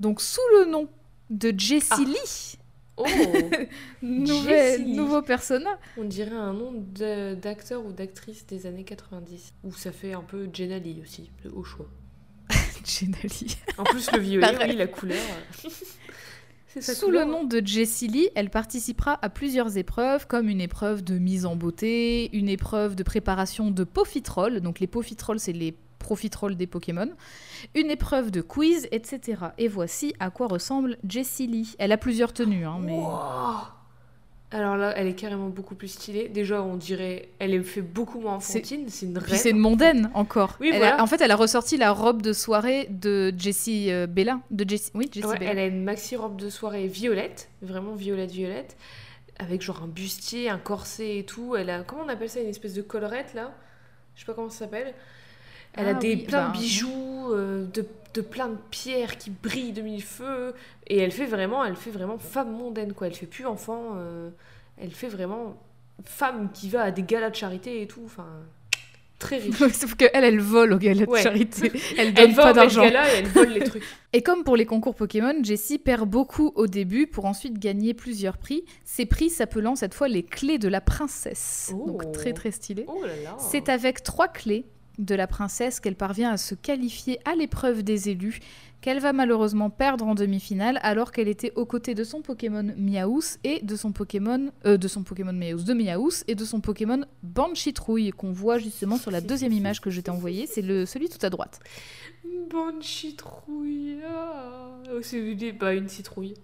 Donc sous le nom de Jessie Ah. Lee, Oh Nouvelle- Jessie. nouveau persona. On dirait un nom d'acteur ou d'actrice des années 90. Ou ça fait un peu Jenali aussi, au choix. Genali. En plus, le violet, oui, la couleur. sa Sous couleur. le nom de Jessie Lee, elle participera à plusieurs épreuves, comme une épreuve de mise en beauté, une épreuve de préparation de Pofitrol, donc les Pofitrol, c'est les profiteroles des Pokémon, une épreuve de quiz, etc. Et voici à quoi ressemble Jessie Lee. Elle a plusieurs tenues, hein, mais... Wow. Alors là, elle est carrément beaucoup plus stylée. Déjà, on dirait, elle est fait beaucoup moins enfantine. C'est une reine. c'est une mondaine encore. Oui, Elle a- voilà. en fait, elle a ressorti la robe de soirée de Jessie euh, Bella. De Jessie, oui, Jessie Ouais, Bella. elle a une maxi robe de soirée violette, vraiment violette violette, avec genre un bustier, un corset et tout. Elle a, comment on appelle ça, une espèce de collerette là? Je sais pas comment ça s'appelle. Elle a Ah des oui, plein bah, de bijoux, euh, de, de plein de pierres qui brillent de mille feux, et elle fait vraiment, elle fait vraiment femme mondaine quoi. Elle fait plus enfant, euh, elle fait vraiment femme qui va à des galas de charité et tout. Enfin, très riche. Sauf qu'elle, elle vole au gala de charité. Elle donne Elle pas d'argent. Elle vole les trucs. Et comme pour les concours Pokémon, Jessie perd beaucoup au début pour ensuite gagner plusieurs prix. Ces prix s'appelant cette fois les clés de la princesse. Oh. Donc très très stylé. Oh. C'est avec trois clés de la princesse qu'elle parvient à se qualifier à l'épreuve des élus, qu'elle va malheureusement perdre en demi-finale alors qu'elle était aux côtés de son Pokémon Miaous et de son Pokémon euh, de son Pokémon Miaous de et de son Pokémon Banchitrouille qu'on voit justement sur la deuxième image que je t'ai envoyée, c'est le celui tout à droite. Bonne citrouille. ah. Oh, c'est bah, une citrouille.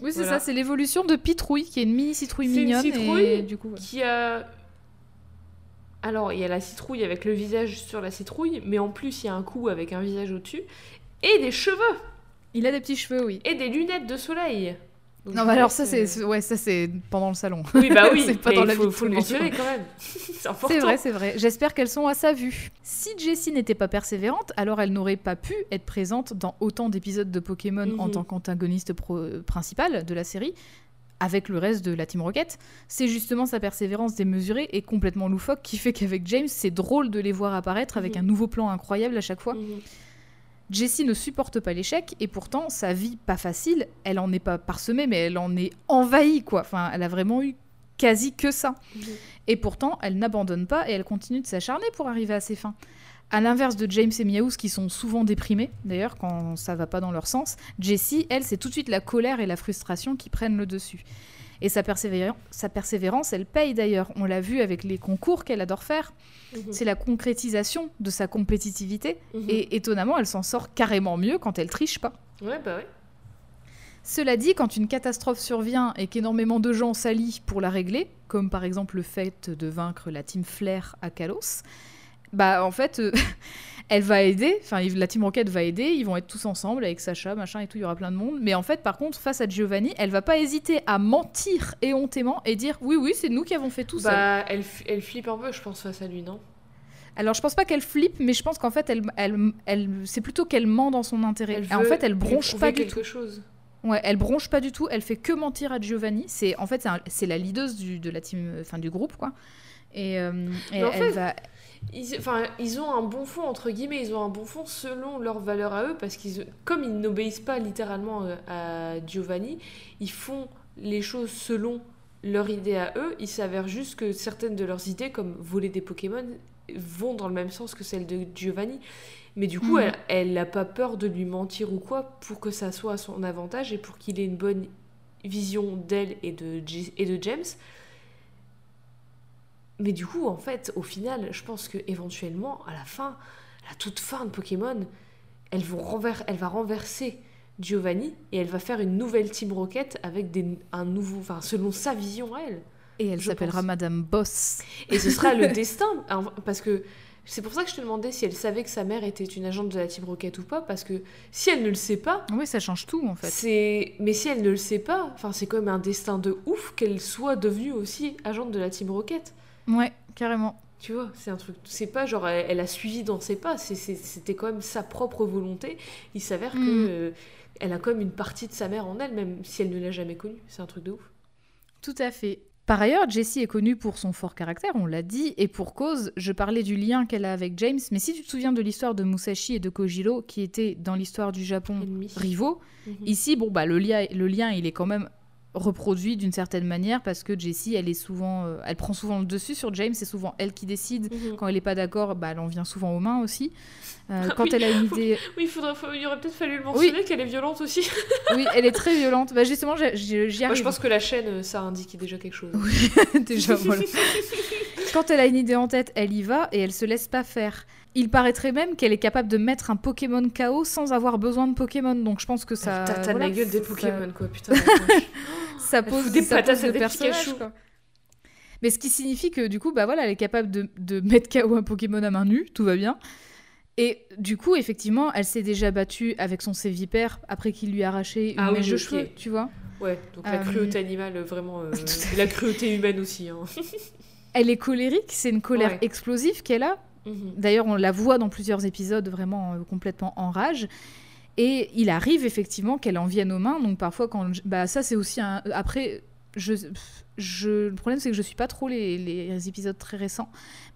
Oui, c'est Voilà. ça, c'est l'évolution de Pitrouille qui est une mini citrouille C'est une mignonne citrouille et du coup ouais. Qui a. Alors, il y a la citrouille avec le visage sur la citrouille, mais en plus, il y a un cou avec un visage au-dessus. Et des cheveux Il a des petits cheveux, oui. Et des lunettes de soleil. Donc, Non, mais alors ça c'est c'est- ouais, ça c'est pendant le salon. Oui, bah oui, c'est pas mais dans il la faut, vie le mentionner quand même. C'est important. C'est vrai, c'est vrai. J'espère qu'elles sont à sa vue. Si Jessie n'était pas persévérante, alors elle n'aurait pas pu être présente dans autant d'épisodes de Pokémon en Mhm. tant qu'antagoniste principale de la série, avec le reste de la Team Rocket. C'est justement sa persévérance démesurée et complètement loufoque qui fait qu'avec James, c'est drôle de les voir apparaître avec Mhm. un nouveau plan incroyable à chaque fois. Mhm. Jessie ne supporte pas l'échec et pourtant sa vie pas facile, elle en est pas parsemée mais elle en est envahie quoi. Enfin, elle a vraiment eu quasi que ça. Mhm. Et pourtant, elle n'abandonne pas et elle continue de s'acharner pour arriver à ses fins. À l'inverse de James et Miaous qui sont souvent déprimés, d'ailleurs quand ça va pas dans leur sens, Jessie, elle, c'est tout de suite la colère et la frustration qui prennent le dessus. Et sa, persévéran- sa persévérance, elle paye d'ailleurs. On l'a vu avec les concours qu'elle adore faire. Mhm. C'est la concrétisation de sa compétitivité. Mhm. Et étonnamment, elle s'en sort carrément mieux quand elle triche pas. Ouais, bah ouais. Cela dit, quand une catastrophe survient et qu'énormément de gens s'allient pour la régler, comme par exemple le fait de vaincre la team Flair à Kalos, bah en fait, euh, elle va aider, enfin la team Rocket va aider, ils vont être tous ensemble avec Sacha, machin et tout, il y aura plein de monde. Mais en fait, par contre, face à Giovanni, elle va pas hésiter à mentir éhontément et dire oui, oui, c'est nous qui avons fait tout ça. Bah, elle, elle flippe un peu, je pense, face à lui, non? Alors je pense pas qu'elle flippe, mais je pense qu'en fait, elle, elle, elle, c'est plutôt qu'elle ment dans son intérêt. Elle en fait, elle bronche pas du tout. chose. Ouais, elle bronche pas du tout, elle fait que mentir à Giovanni. C'est en fait c'est la leaduse du, de la team, enfin du groupe quoi. Et, euh, et en elle fait, va. Ils, ont un bon fond, entre guillemets, ils ont un bon fond selon leurs valeurs à eux, parce qu'ils, comme ils n'obéissent pas littéralement euh, à Giovanni, ils font les choses selon leur idée à eux. Il s'avère juste que certaines de leurs idées, comme voler des Pokémon, vont dans le même sens que celles de Giovanni. Mais du coup, Mhm. elle- n'a pas peur de lui mentir ou quoi pour que ça soit à son avantage et pour qu'il ait une bonne vision d'elle et de, J- et de James. Mais du coup, en fait, au final, je pense que éventuellement, à la fin, à la toute fin de Pokémon, elle, va renverser Giovanni et elle va faire une nouvelle Team Rocket avec des, un nouveau, enfin, selon sa vision à elle. Et elle s'appellera. Madame Boss. Et ce sera le destin, parce que c'est pour ça que je te demandais si elle savait que sa mère était une agente de la Team Rocket ou pas, parce que si elle ne le sait pas, Oui, ça change tout en fait. c'est, mais si elle ne le sait pas, enfin, c'est quand même un destin de ouf qu'elle soit devenue aussi agente de la Team Rocket. Ouais, carrément. Tu vois, c'est un truc. C'est pas genre elle, elle a suivi dans ses pas, c'était quand même sa propre volonté. Il s'avère Mm. que euh, elle a quand même une partie de sa mère en elle, même si elle ne l'a jamais connue. C'est un truc de ouf. Tout à fait. Par ailleurs, Jessie est connue pour son fort caractère, on l'a dit, et pour cause, je parlais du lien qu'elle a avec James, mais si tu te souviens de l'histoire de Musashi et de Kojiro, qui étaient dans l'histoire du Japon rivaux, Mhm. ici, bon, bah, le, le lien, il est quand même reproduit d'une certaine manière parce que Jessie, elle est souvent, euh, elle prend souvent le dessus sur James. C'est souvent elle qui décide. Mhm. Quand elle n'est pas d'accord, bah, elle en vient souvent aux mains aussi. Euh, Ah quand oui. elle a une idée, Oui, il, faudrait, faut- il aurait peut-être fallu le mentionner qu'elle est violente aussi. oui, elle est très violente. Bah, justement, j'y Moi, arrive. je pense que la chaîne, euh, ça indique déjà quelque chose. Déjà, voilà. Quand elle a une idée en tête, elle y va et elle se laisse pas faire. Il paraîtrait même qu'elle est capable de mettre un Pokémon KO sans avoir besoin de Pokémon. Donc je pense que ça. T'as voilà, la gueule des ça- Pokémon, quoi, putain. Ça pose des ça patates pose à des quoi. Mais ce qui signifie que du coup, bah voilà, elle est capable de, de mettre KO un Pokémon à main nue, tout va bien. Et du coup, effectivement, elle s'est déjà battue avec son Sévipère après qu'il lui a arraché une Ah oui, de cheveux, tu vois. Ouais, donc la Euh, cruauté animale, vraiment. euh, la cruauté humaine aussi. Hein. Elle est colérique, c'est une colère Ouais. explosive qu'elle a. Mhm. D'ailleurs, on la voit dans plusieurs épisodes vraiment euh, complètement en rage. Et il arrive effectivement qu'elle en vienne aux mains. Donc parfois, quand. Bah, ça, c'est aussi un. Après, je. Je... Le problème, c'est que je suis pas trop les, les épisodes très récents,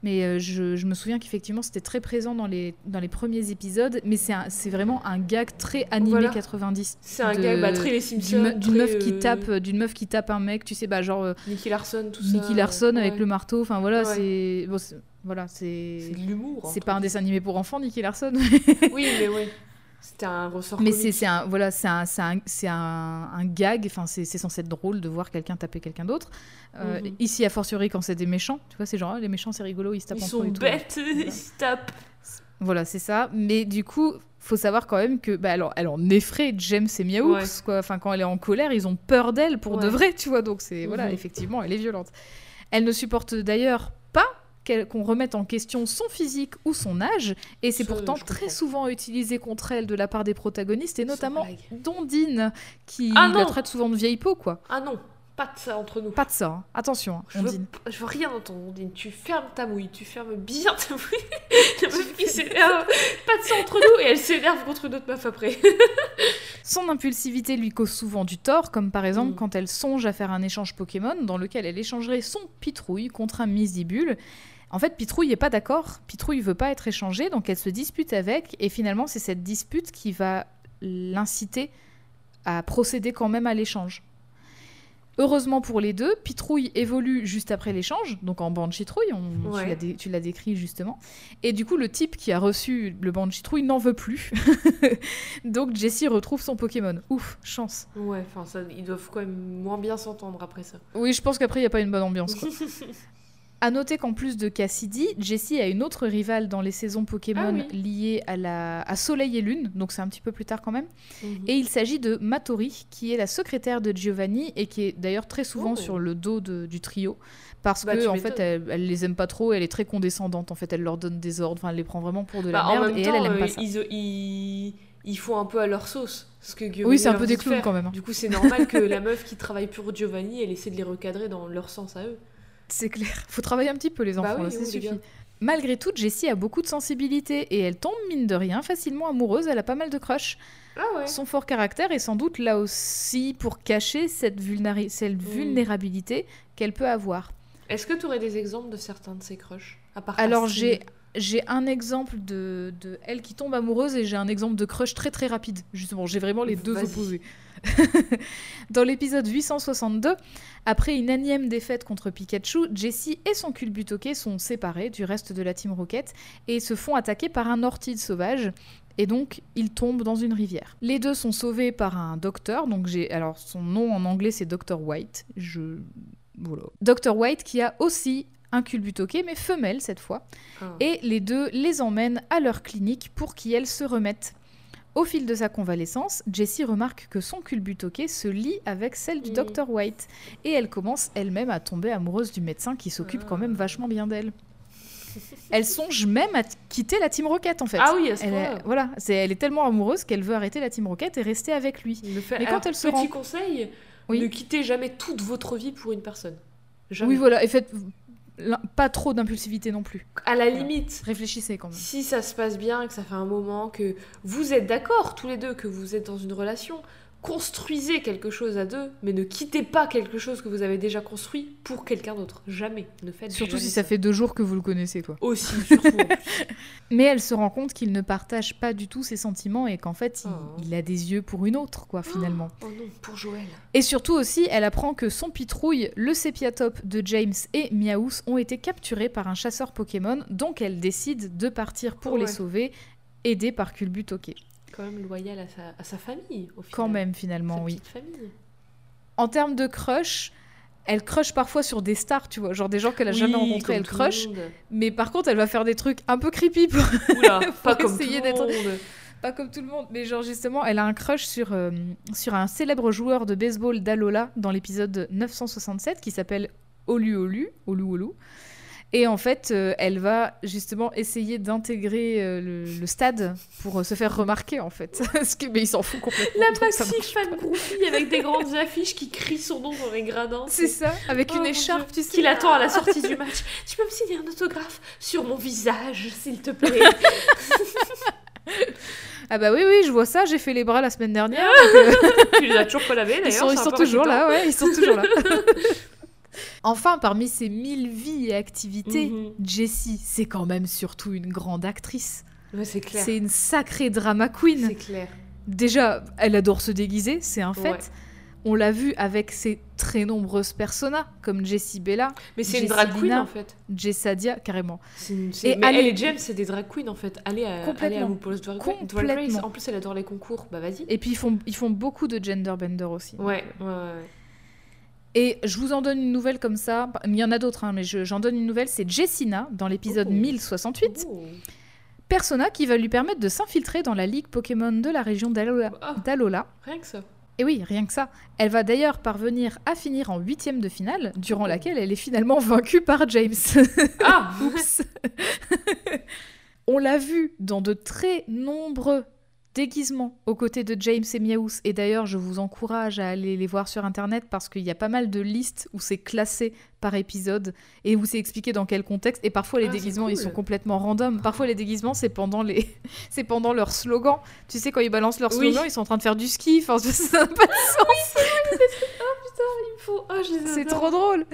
mais euh, je, je me souviens qu'effectivement c'était très présent dans les, dans les premiers épisodes, mais c'est vraiment un gag très animé Voilà. 90. C'est un gag bah, très les D'une Simpsons. d'une meuf qui euh, tape, d'une meuf qui tape un mec, tu sais, bah genre euh, Nicky Larson, tout ça. Nicky Larson avec le marteau. Enfin voilà, Ouais. c'est bon, voilà, c'est C'est de l'humour. c'est pas un dessin animé pour enfants, Nicky Larson. Oui, mais ouais. C'était un ressort Mais c'est un voilà, c'est un, un, c'est un, un gag. Enfin, c'est censé être drôle de voir quelqu'un taper quelqu'un d'autre. Euh, Mhm. Ici, a fortiori, quand c'est des méchants, tu vois, c'est genre les méchants, c'est rigolo, ils se tapent Ils entre sont eux et tout. bêtes, ils se tapent. Voilà, c'est ça. Mais du coup, faut savoir quand même que, bah alors, elle en effraie James et Miaoux, Ouais. quoi. Enfin, quand elle est en colère, ils ont peur d'elle pour de vrai, tu vois. Donc c'est voilà, Mhm. effectivement, elle est violente. Elle ne supporte d'ailleurs pas qu'on remette en question son physique ou son âge, et c'est pourtant très comprends. souvent utilisé contre elle de la part des protagonistes, et notamment. Dondine, qui Ah la traite souvent de vieille peau, quoi. Ah non, pas de ça entre nous. Pas de ça, hein. attention, hein, Je veux, je veux rien entendre, Ondine. Tu fermes ta mouille, tu fermes bien ta mouille. La meuf qui s'énerve. Pas de ça entre nous et elle s'énerve contre une autre meuf après. Son impulsivité lui cause souvent du tort, comme par exemple Mm. quand elle songe à faire un échange Pokémon dans lequel elle échangerait son Pitrouille contre un Misibule. En fait, Pitrouille n'est pas d'accord, Pitrouille veut pas être échangé, donc elle se dispute avec, et finalement c'est cette dispute qui va l'inciter à procéder quand même à l'échange. Heureusement pour les deux, Pitrouille évolue juste après l'échange, donc en Banchitrouille, on, tu Ouais. l'as dé- tu l'as décrit justement. Et du coup, le type qui a reçu le Banchitrouille n'en veut plus. donc Jessie retrouve son Pokémon. Ouf, chance. Ouais, enfin, ils doivent quand même moins bien s'entendre après ça. Oui, je pense qu'après, il n'y a pas une bonne ambiance. Quoi. À noter qu'en plus de Cassidy, Jessie a une autre rivale dans les saisons Pokémon Ah oui. liées à, la... à Soleil et Lune, donc c'est un petit peu plus tard quand même. Mhm. Et il s'agit de Matori, qui est la secrétaire de Giovanni et qui est d'ailleurs très souvent Oh. sur le dos de- du trio. Parce Bah, que en fait, elle, elle les aime pas trop, elle est très condescendante. En fait, elle leur donne des ordres, enfin, elle les prend vraiment pour de la Bah, en merde même et temps, elle, elle aime euh, pas ça. ils, ils, ils font un peu à leur sauce. Ce que Giovanni Oui, c'est un peu des de clowns quand même. hein. Du coup, c'est normal que la meuf qui travaille pour Giovanni, elle essaie de les recadrer dans leur sens à eux. C'est clair. Faut travailler un petit peu les Bah enfants, oui, là, ça oui, suffit. Malgré tout, Jessie a beaucoup de sensibilité et elle tombe, mine de rien, facilement amoureuse. Elle a pas mal de crush. Ah ouais. Son fort caractère est sans doute là aussi pour cacher cette, vulnérabilité qu'elle peut avoir. Est-ce que tu aurais des exemples de certains de ces crushs à part Alors, j'ai j'ai un exemple de, de elle qui tombe amoureuse et j'ai un exemple de crush très très rapide. Justement, j'ai vraiment les deux opposés. Dans l'épisode 862, après une énième défaite contre Pikachu, Jessie et son culbutoquet sont séparés du reste de la Team Rocket et se font attaquer par un ortide sauvage. Et donc, ils tombent dans une rivière. Les deux sont sauvés par un docteur. Donc, j'ai. Alors, son nom en anglais, c'est Dr. White. Je. Voilà. Dr. White qui a aussi un culbutoquet, mais femelle cette fois Ah. et les deux les emmènent à leur clinique pour qu'elles se remettent. Au fil de sa convalescence, Jessie remarque que son culbutoquet se lie avec celle du Mm. Dr White et elle commence elle-même à tomber amoureuse du médecin qui s'occupe quand même vachement bien d'elle. Elle songe même à quitter la Team Rocket en fait. Ah oui, à ce elle est, voilà, c'est, elle est tellement amoureuse qu'elle veut arrêter la Team Rocket et rester avec lui. Mais quand Alors, elle se petit rend- conseil, Oui. ne quittez jamais toute votre vie pour une personne. Jamais. Oui, voilà, et faites pas trop d'impulsivité non plus. À la limite, Réfléchissez quand même. si ça se passe bien, que ça fait un moment, que vous êtes d'accord tous les deux, que vous êtes dans une relation, construisez quelque chose à deux, mais ne quittez pas quelque chose que vous avez déjà construit pour quelqu'un d'autre. Jamais. Ne faites Surtout si ça fait deux jours que vous le connaissez, quoi. Aussi, surtout. Mais elle se rend compte qu'il ne partage pas du tout ses sentiments et qu'en fait, il, Oh. il a des yeux pour une autre, quoi, finalement. oh non, pour Joël. Et surtout aussi, elle apprend que son pitrouille, le sépiatope de James et Miaous ont été capturés par un chasseur Pokémon, donc elle décide de partir pour les Ouais. sauver, aidée par Culbutoke. Quand même loyal à sa, à sa famille, au final. Quand même, Sa finalement, oui. famille. En termes de crush, elle crush parfois sur des stars, tu vois, genre des gens qu'elle a jamais rencontrés, elle crush. Mais par contre, elle va faire des trucs un peu creepy, pour- Oula, pas Pour essayer d'être- pas comme tout le monde, mais genre justement, elle a un crush sur, euh, sur un célèbre joueur de baseball d'Alola dans l'épisode 967 qui s'appelle Olu Olu, Olu Olu. Et en fait, euh, elle va justement essayer d'intégrer euh, le, le stade pour euh, se faire remarquer, en fait. Parce que, mais il s'en fout complètement. La donc passive fan groupie avec des grandes affiches qui crient son nom dans les gradins. C'est ça, avec Oh une écharpe, Dieu, tu sais. Qui l'attend à la sortie du match. Tu peux me signer un autographe sur mon visage, s'il te plaît. Ah bah oui, oui, je vois ça, j'ai fait les bras la semaine dernière. tu les as toujours pas lavés d'ailleurs. Ils sont, ils toujours là, ouais, ils sont toujours là. Enfin, parmi ces mille vies et activités, Mhm. Jessie, c'est quand même surtout une grande actrice. Ouais, c'est clair. C'est une sacrée drama queen. C'est clair. Déjà, elle adore se déguiser, c'est un fait. Ouais. On l'a vu avec ses très nombreuses personas, comme Jessie Bella, Mais c'est une drag queen en fait. Jessadia, carrément. Une- Et mais allez- elle et James, c'est des drag queens en fait. Allez à, allez à Complètement. Drag, Race. Complètement. En plus, elle adore les concours. Bah vas-y. Et puis, ils font, ils font beaucoup de gender bender aussi. Ouais, ouais, ouais. Et je vous en donne une nouvelle comme ça. Il y en a d'autres, hein, mais je- j'en donne une nouvelle. C'est Jessina, dans l'épisode Oh. 1068. Oh. Persona qui va lui permettre de s'infiltrer dans la ligue Pokémon de la région d'Alola. Ah, d'Alola. rien que ça. Et oui, rien que ça. Elle va d'ailleurs parvenir à finir en huitième de finale, durant laquelle elle est finalement vaincue par James. Ah Oups. On l'a vu dans de très nombreux déguisements aux côtés de James et Miaous. Et d'ailleurs, je vous encourage à aller les voir sur internet parce qu'il y a pas mal de listes où c'est classé par épisode et où c'est expliqué dans quel contexte. Et parfois, les Ah, c'est déguisements, ils sont complètement random. Parfois, les déguisements, c'est pendant les, c'est pendant leur slogan. Tu sais, quand ils balancent leur Oui. slogan, ils sont en train de faire du ski. Enfin, ça n'a pas de sens. Il faut. Ah, C'est adore. trop drôle.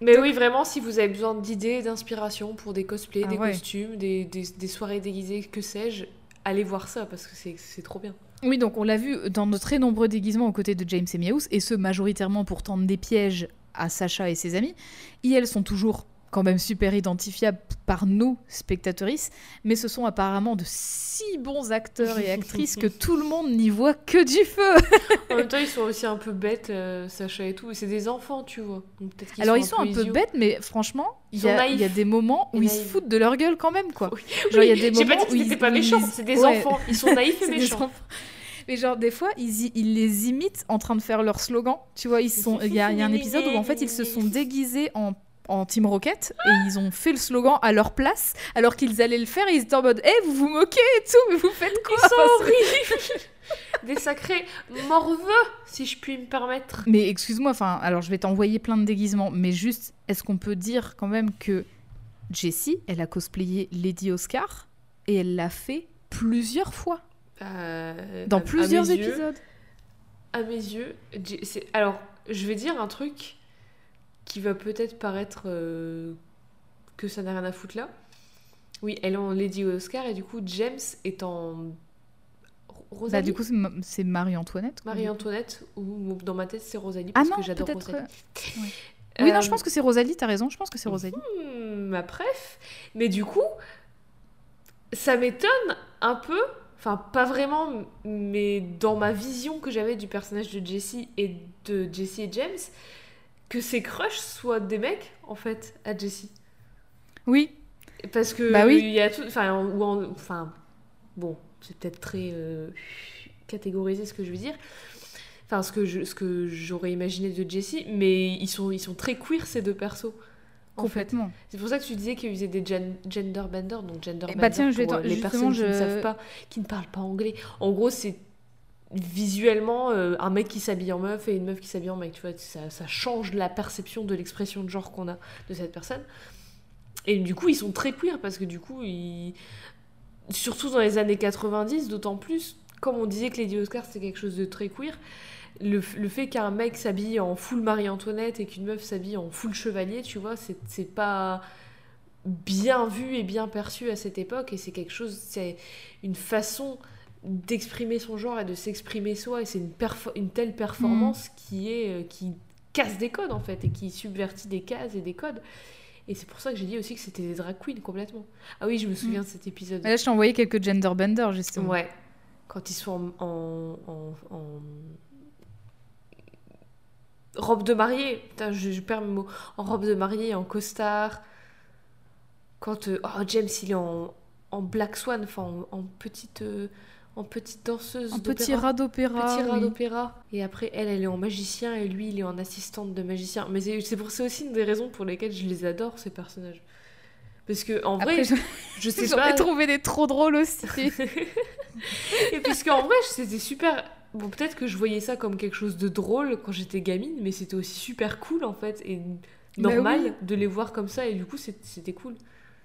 Mais oui, vraiment, si vous avez besoin d'idées, d'inspiration pour des cosplays, Ah des ouais. costumes, des, des, des soirées déguisées, que sais-je, allez voir ça parce que c'est trop bien. Oui, donc on l'a vu dans de très nombreux déguisements aux côtés de James et Miaous, et ce majoritairement pour tendre des pièges à Sacha et ses amis. Et elles sont toujours quand même super identifiables par nous, spectatrices, mais ce sont apparemment de si bons acteurs et actrices que tout le monde n'y voit que du feu. En même temps, ils sont aussi un peu bêtes, euh, Sacha et tout. C'est des enfants, tu vois. Donc Alors ils sont un peu bêtes, mais franchement, il y, a- y des moments où ils se foutent de leur gueule quand même, quoi. Oui. Genre, il y a des J'ai pas moments dit où ils- pas où ils- méchant, c'est des Ouais. enfants. Ils sont naïfs et méchants. Mais genre, des fois, ils, les imitent en train de faire leur slogan. Tu vois, ils sont. Il y, a il y a un épisode où en fait, ils se sont déguisés en, en Team Rocket et ils ont fait le slogan à leur place alors qu'ils allaient le faire et ils étaient en mode Eh, vous vous moquez et tout, mais vous faites quoi? Ils sont horribles. Des sacrés morveux, si je puis me permettre. Mais excuse-moi, enfin, alors je vais t'envoyer plein de déguisements, mais juste, est-ce qu'on peut dire quand même que Jessie, elle a cosplayé Lady Oscar et elle l'a fait plusieurs fois? Euh, dans à- à plusieurs mes yeux- épisodes. À mes yeux, alors je vais dire un truc qui va peut-être paraître euh, que ça n'a rien à foutre là. Oui, elle est en Lady Oscar et du coup James est en Ro- Bah, Rosalie. du coup, c'est Ma- c'est Marie-Antoinette. Marie-Antoinette ou dans ma tête c'est Rosalie Ah parce non, que j'adore. Rosalie. euh. Oui, non, Euh, je pense que c'est Rosalie, t'as raison, je pense que c'est Rosalie. Hmm, ma préf. Mais du coup, ça m'étonne un peu, enfin pas vraiment, mais dans ma vision que j'avais du personnage de Jessie et de Jessie et James, que ses crushs soient des mecs en fait à Jessie. Oui, Parce que Bah oui. il y a tout, enfin en- ou en- enfin bon, c'est peut-être très euh, catégorisé ce que je veux dire. Enfin, ce que je, ce que j'aurais imaginé de Jessie, mais ils sont, ils sont très queer ces deux persos. complètement. C'est pour ça que tu disais qu'ils faisaient des gen- gender benders, donc gender Eh bender bah tiens, je vais les personnes qui ne savent pas, qui ne parlent pas anglais. En gros, c'est visuellement euh, un mec qui s'habille en meuf et une meuf qui s'habille en mec. Tu vois, ça, change la perception de l'expression de genre qu'on a de cette personne. Et du coup, ils sont très queer parce que du coup, ils... surtout dans les années 90, d'autant plus comme on disait que Lady Oscar c'était quelque chose de très queer, le, le fait qu'un mec s'habille en full Marie-Antoinette et qu'une meuf s'habille en full chevalier, tu vois, c'est c'est pas bien vu et bien perçu à cette époque et c'est quelque chose, c'est une façon d'exprimer son genre et de s'exprimer soi et c'est une, telle performance qui est euh, qui casse des codes en fait et qui subvertit des cases et des codes et c'est pour ça que j'ai dit aussi que c'était des drag queens complètement ah oui je me souviens de cet épisode Là, je t'ai envoyé quelques gender benders, justement. Ouais. Quand ils sont en, en, en- en robe de mariée. Putain, je, je perds mes mots. En robe de mariée, en costard. Quand euh, oh, James, il est en, en Black Swan, enfin en, en petite, euh, en petite danseuse. Un petit rat d'opéra. Petit rat oui. d'opéra. Et après, elle, elle est en magicien et lui, il est en assistante de magicien. Mais c'est pour c'est aussi une des raisons pour lesquelles je les adore, ces personnages. Parce que, en vrai, je- je sais j'en pas. ai trouvé des trop drôles aussi. Et puisque en vrai, c'était super. Bon, peut-être que je voyais ça comme quelque chose de drôle quand j'étais gamine, mais c'était aussi super cool en fait et Bah normal oui. de les voir comme ça et du coup c'était cool.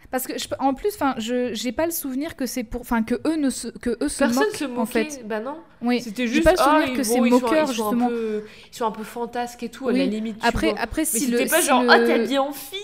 Parce que, je- en plus, enfin, je j'ai pas le souvenir que c'est pour, enfin, que eux ne se, que eux se Personne moquent, se moquait, en fait. bah non. Oui. C'était J'ai juste pas le ah, souvenir ils- que c'est moqueur justement. peu- ils sont un peu fantasques et tout à la limite. Après, vois. après, mais si c'était le, pas si genre le- ah t'es habillée en fille.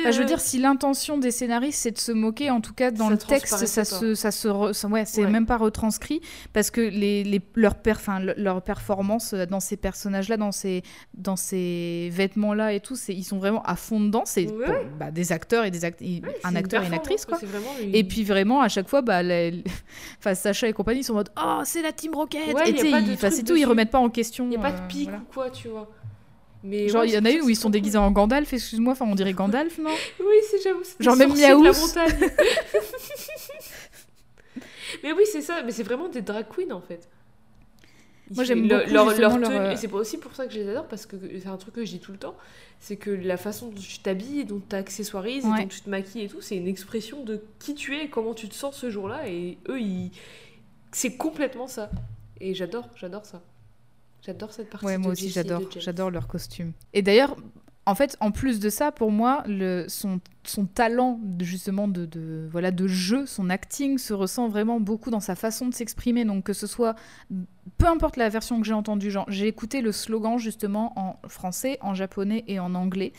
Enfin, je veux dire, si l'intention des scénaristes c'est de se moquer, en tout cas dans Ça le texte, ça se, ça se, re- ouais, c'est Ouais. même pas retranscrit parce que les, les leurs per, enfin, le- leur performance euh, dans ces personnages-là, dans ces, dans ces vêtements-là et tout, c'est, ils sont vraiment à fond dedans. C'est Ouais. bah, des acteurs et des act- et Ouais, un acteur et une actrice quoi. Vraiment une- Et puis vraiment à chaque fois, bah, les- enfin, Sacha et compagnie sont en mode oh c'est la Team Rocket Ouais, et tu sais, enfin, c'est tout, ils remettent pas en question. il y a pas euh, de pique voilà. ou quoi, tu vois. Mais Genre ouais, il y en a une où ils sont déguisés en Gandalf, excuse-moi, enfin on dirait Gandalf non Oui, c'est j'avoue. c'est Genre même montagne. mais oui, c'est ça. Mais c'est vraiment des drag queens en fait. Moi, j'aime le- beaucoup, leur, leur leur, Et c'est pas aussi pour ça que je les adore parce que c'est un truc que je dis tout le temps. C'est que la façon dont tu t'habilles, dont tu accessoirises, Ouais. et dont tu te maquilles et tout, c'est une expression de qui tu es et comment tu te sens ce jour-là. Et eux, ils... c'est complètement ça. Et j'adore, j'adore ça. J'adore cette partie. Ouais, moi de aussi j'adore, j'adore leur costume. Et d'ailleurs, en fait, en plus de ça, pour moi, le, son, son talent de, justement de, de, voilà, de jeu, son acting se ressent vraiment beaucoup dans sa façon de s'exprimer. Donc que ce soit, peu importe la version que j'ai entendue, genre j'ai écouté le slogan justement en français, en japonais et en anglais.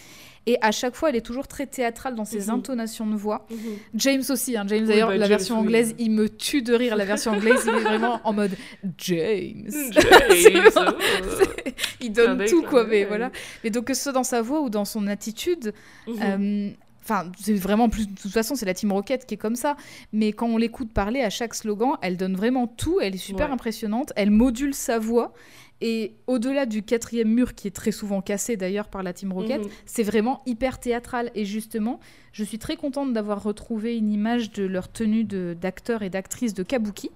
Et à chaque fois, elle est toujours très théâtrale dans ses Mhm. intonations de voix. Mhm. James aussi, hein. James Oui, d'ailleurs, bah, la James, version oui. anglaise, il me tue de rire. La version anglaise, il est vraiment en mode James. James, vraiment- oh. il donne tout quoi mais ouais. voilà et donc que ce soit dans sa voix ou dans son attitude Mhm. euh, enfin c'est vraiment plus de toute façon c'est la team Rocket qui est comme ça mais quand on l'écoute parler à chaque slogan elle donne vraiment tout elle est super Ouais. impressionnante elle module sa voix et au-delà du quatrième mur qui est très souvent cassé d'ailleurs par la team Rocket Mhm. c'est vraiment hyper théâtral et justement je suis très contente d'avoir retrouvé une image de leur tenue d'acteurs et d'actrices de kabuki